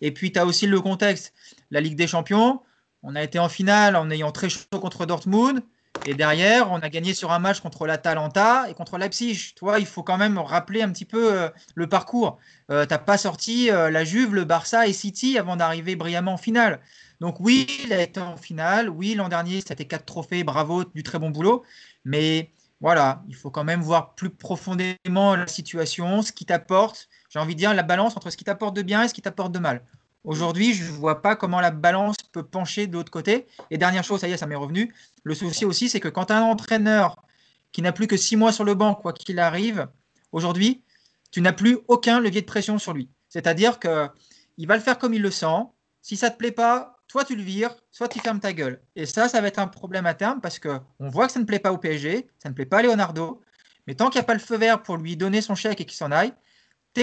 Et puis, tu as aussi le contexte. La Ligue des Champions, on a été en finale en ayant très chaud contre Dortmund. Et derrière, on a gagné sur un match contre l'Atalanta et contre Leipzig. Toi, il faut quand même rappeler un petit peu euh, le parcours. Euh, tu n'as pas sorti euh, la Juve, le Barça et City avant d'arriver brillamment en finale. Donc oui, il a été en finale. Oui, l'an dernier, c'était quatre trophées. Bravo, du très bon boulot. Mais voilà, il faut quand même voir plus profondément la situation, ce qui t'apporte. J'ai envie de dire la balance entre ce qui t'apporte de bien et ce qui t'apporte de mal. Aujourd'hui, je ne vois pas comment la balance peut pencher de l'autre côté. Et dernière chose, ça y est, ça m'est revenu. Le souci aussi, c'est que quand un entraîneur qui n'a plus que six mois sur le banc, quoi qu'il arrive, aujourd'hui, tu n'as plus aucun levier de pression sur lui. C'est-à-dire qu'il va le faire comme il le sent. Si ça ne te plaît pas, soit tu le vires, soit tu fermes ta gueule. Et ça, ça va être un problème à terme parce qu'on voit que ça ne plaît pas au PSG, ça ne plaît pas à Leonardo. Mais tant qu'il n'y a pas le feu vert pour lui donner son chèque et qu'il s'en aille,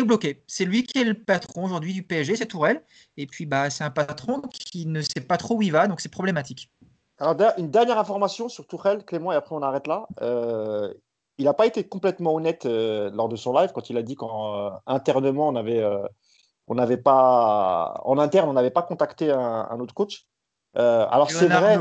bloqué. C'est lui qui est le patron aujourd'hui du PSG, c'est Tourelle. Et puis, bah, c'est un patron qui ne sait pas trop où il va, donc c'est problématique. Alors, une dernière information sur Tourelle, Clément, et après on arrête là. Euh, il n'a pas été complètement honnête euh, lors de son live quand il a dit qu'internement, euh, on avait on n'avait pas en interne, on n'avait pas contacté un, autre coach. Alors c'est vrai,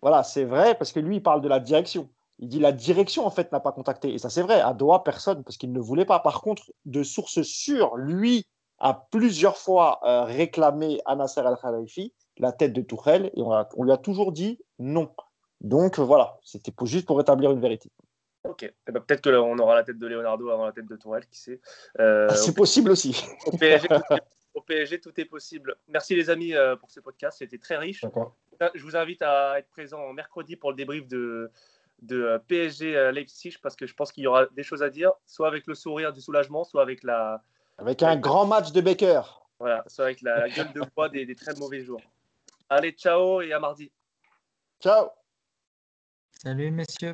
voilà, c'est vrai parce que lui il parle de la direction. Il dit la direction en fait n'a pas contacté et ça c'est vrai. À Doha personne parce qu'il ne voulait pas. Par contre, de sources sûres, lui a plusieurs fois euh, réclamé à Nasser Al Khalifi la tête de Tourelle et on, lui a toujours dit non. Donc voilà, c'était juste pour rétablir une vérité. Ok, eh ben, peut-être qu'on aura la tête de Leonardo avant la tête de Tourelle, qui sait. Euh, ah, c'est possible aussi. Au PSG, tout est possible. Merci les amis euh, pour ce podcast, c'était très riche. Euh, je vous invite à être présent mercredi pour le débrief de, de PSG Leipzig parce que je pense qu'il y aura des choses à dire, soit avec le sourire du soulagement, soit avec la. Avec un grand match de Baker. Voilà, soit avec la, gueule de bois des, des très mauvais jours. Allez, ciao et à mardi. Ciao. Salut messieurs.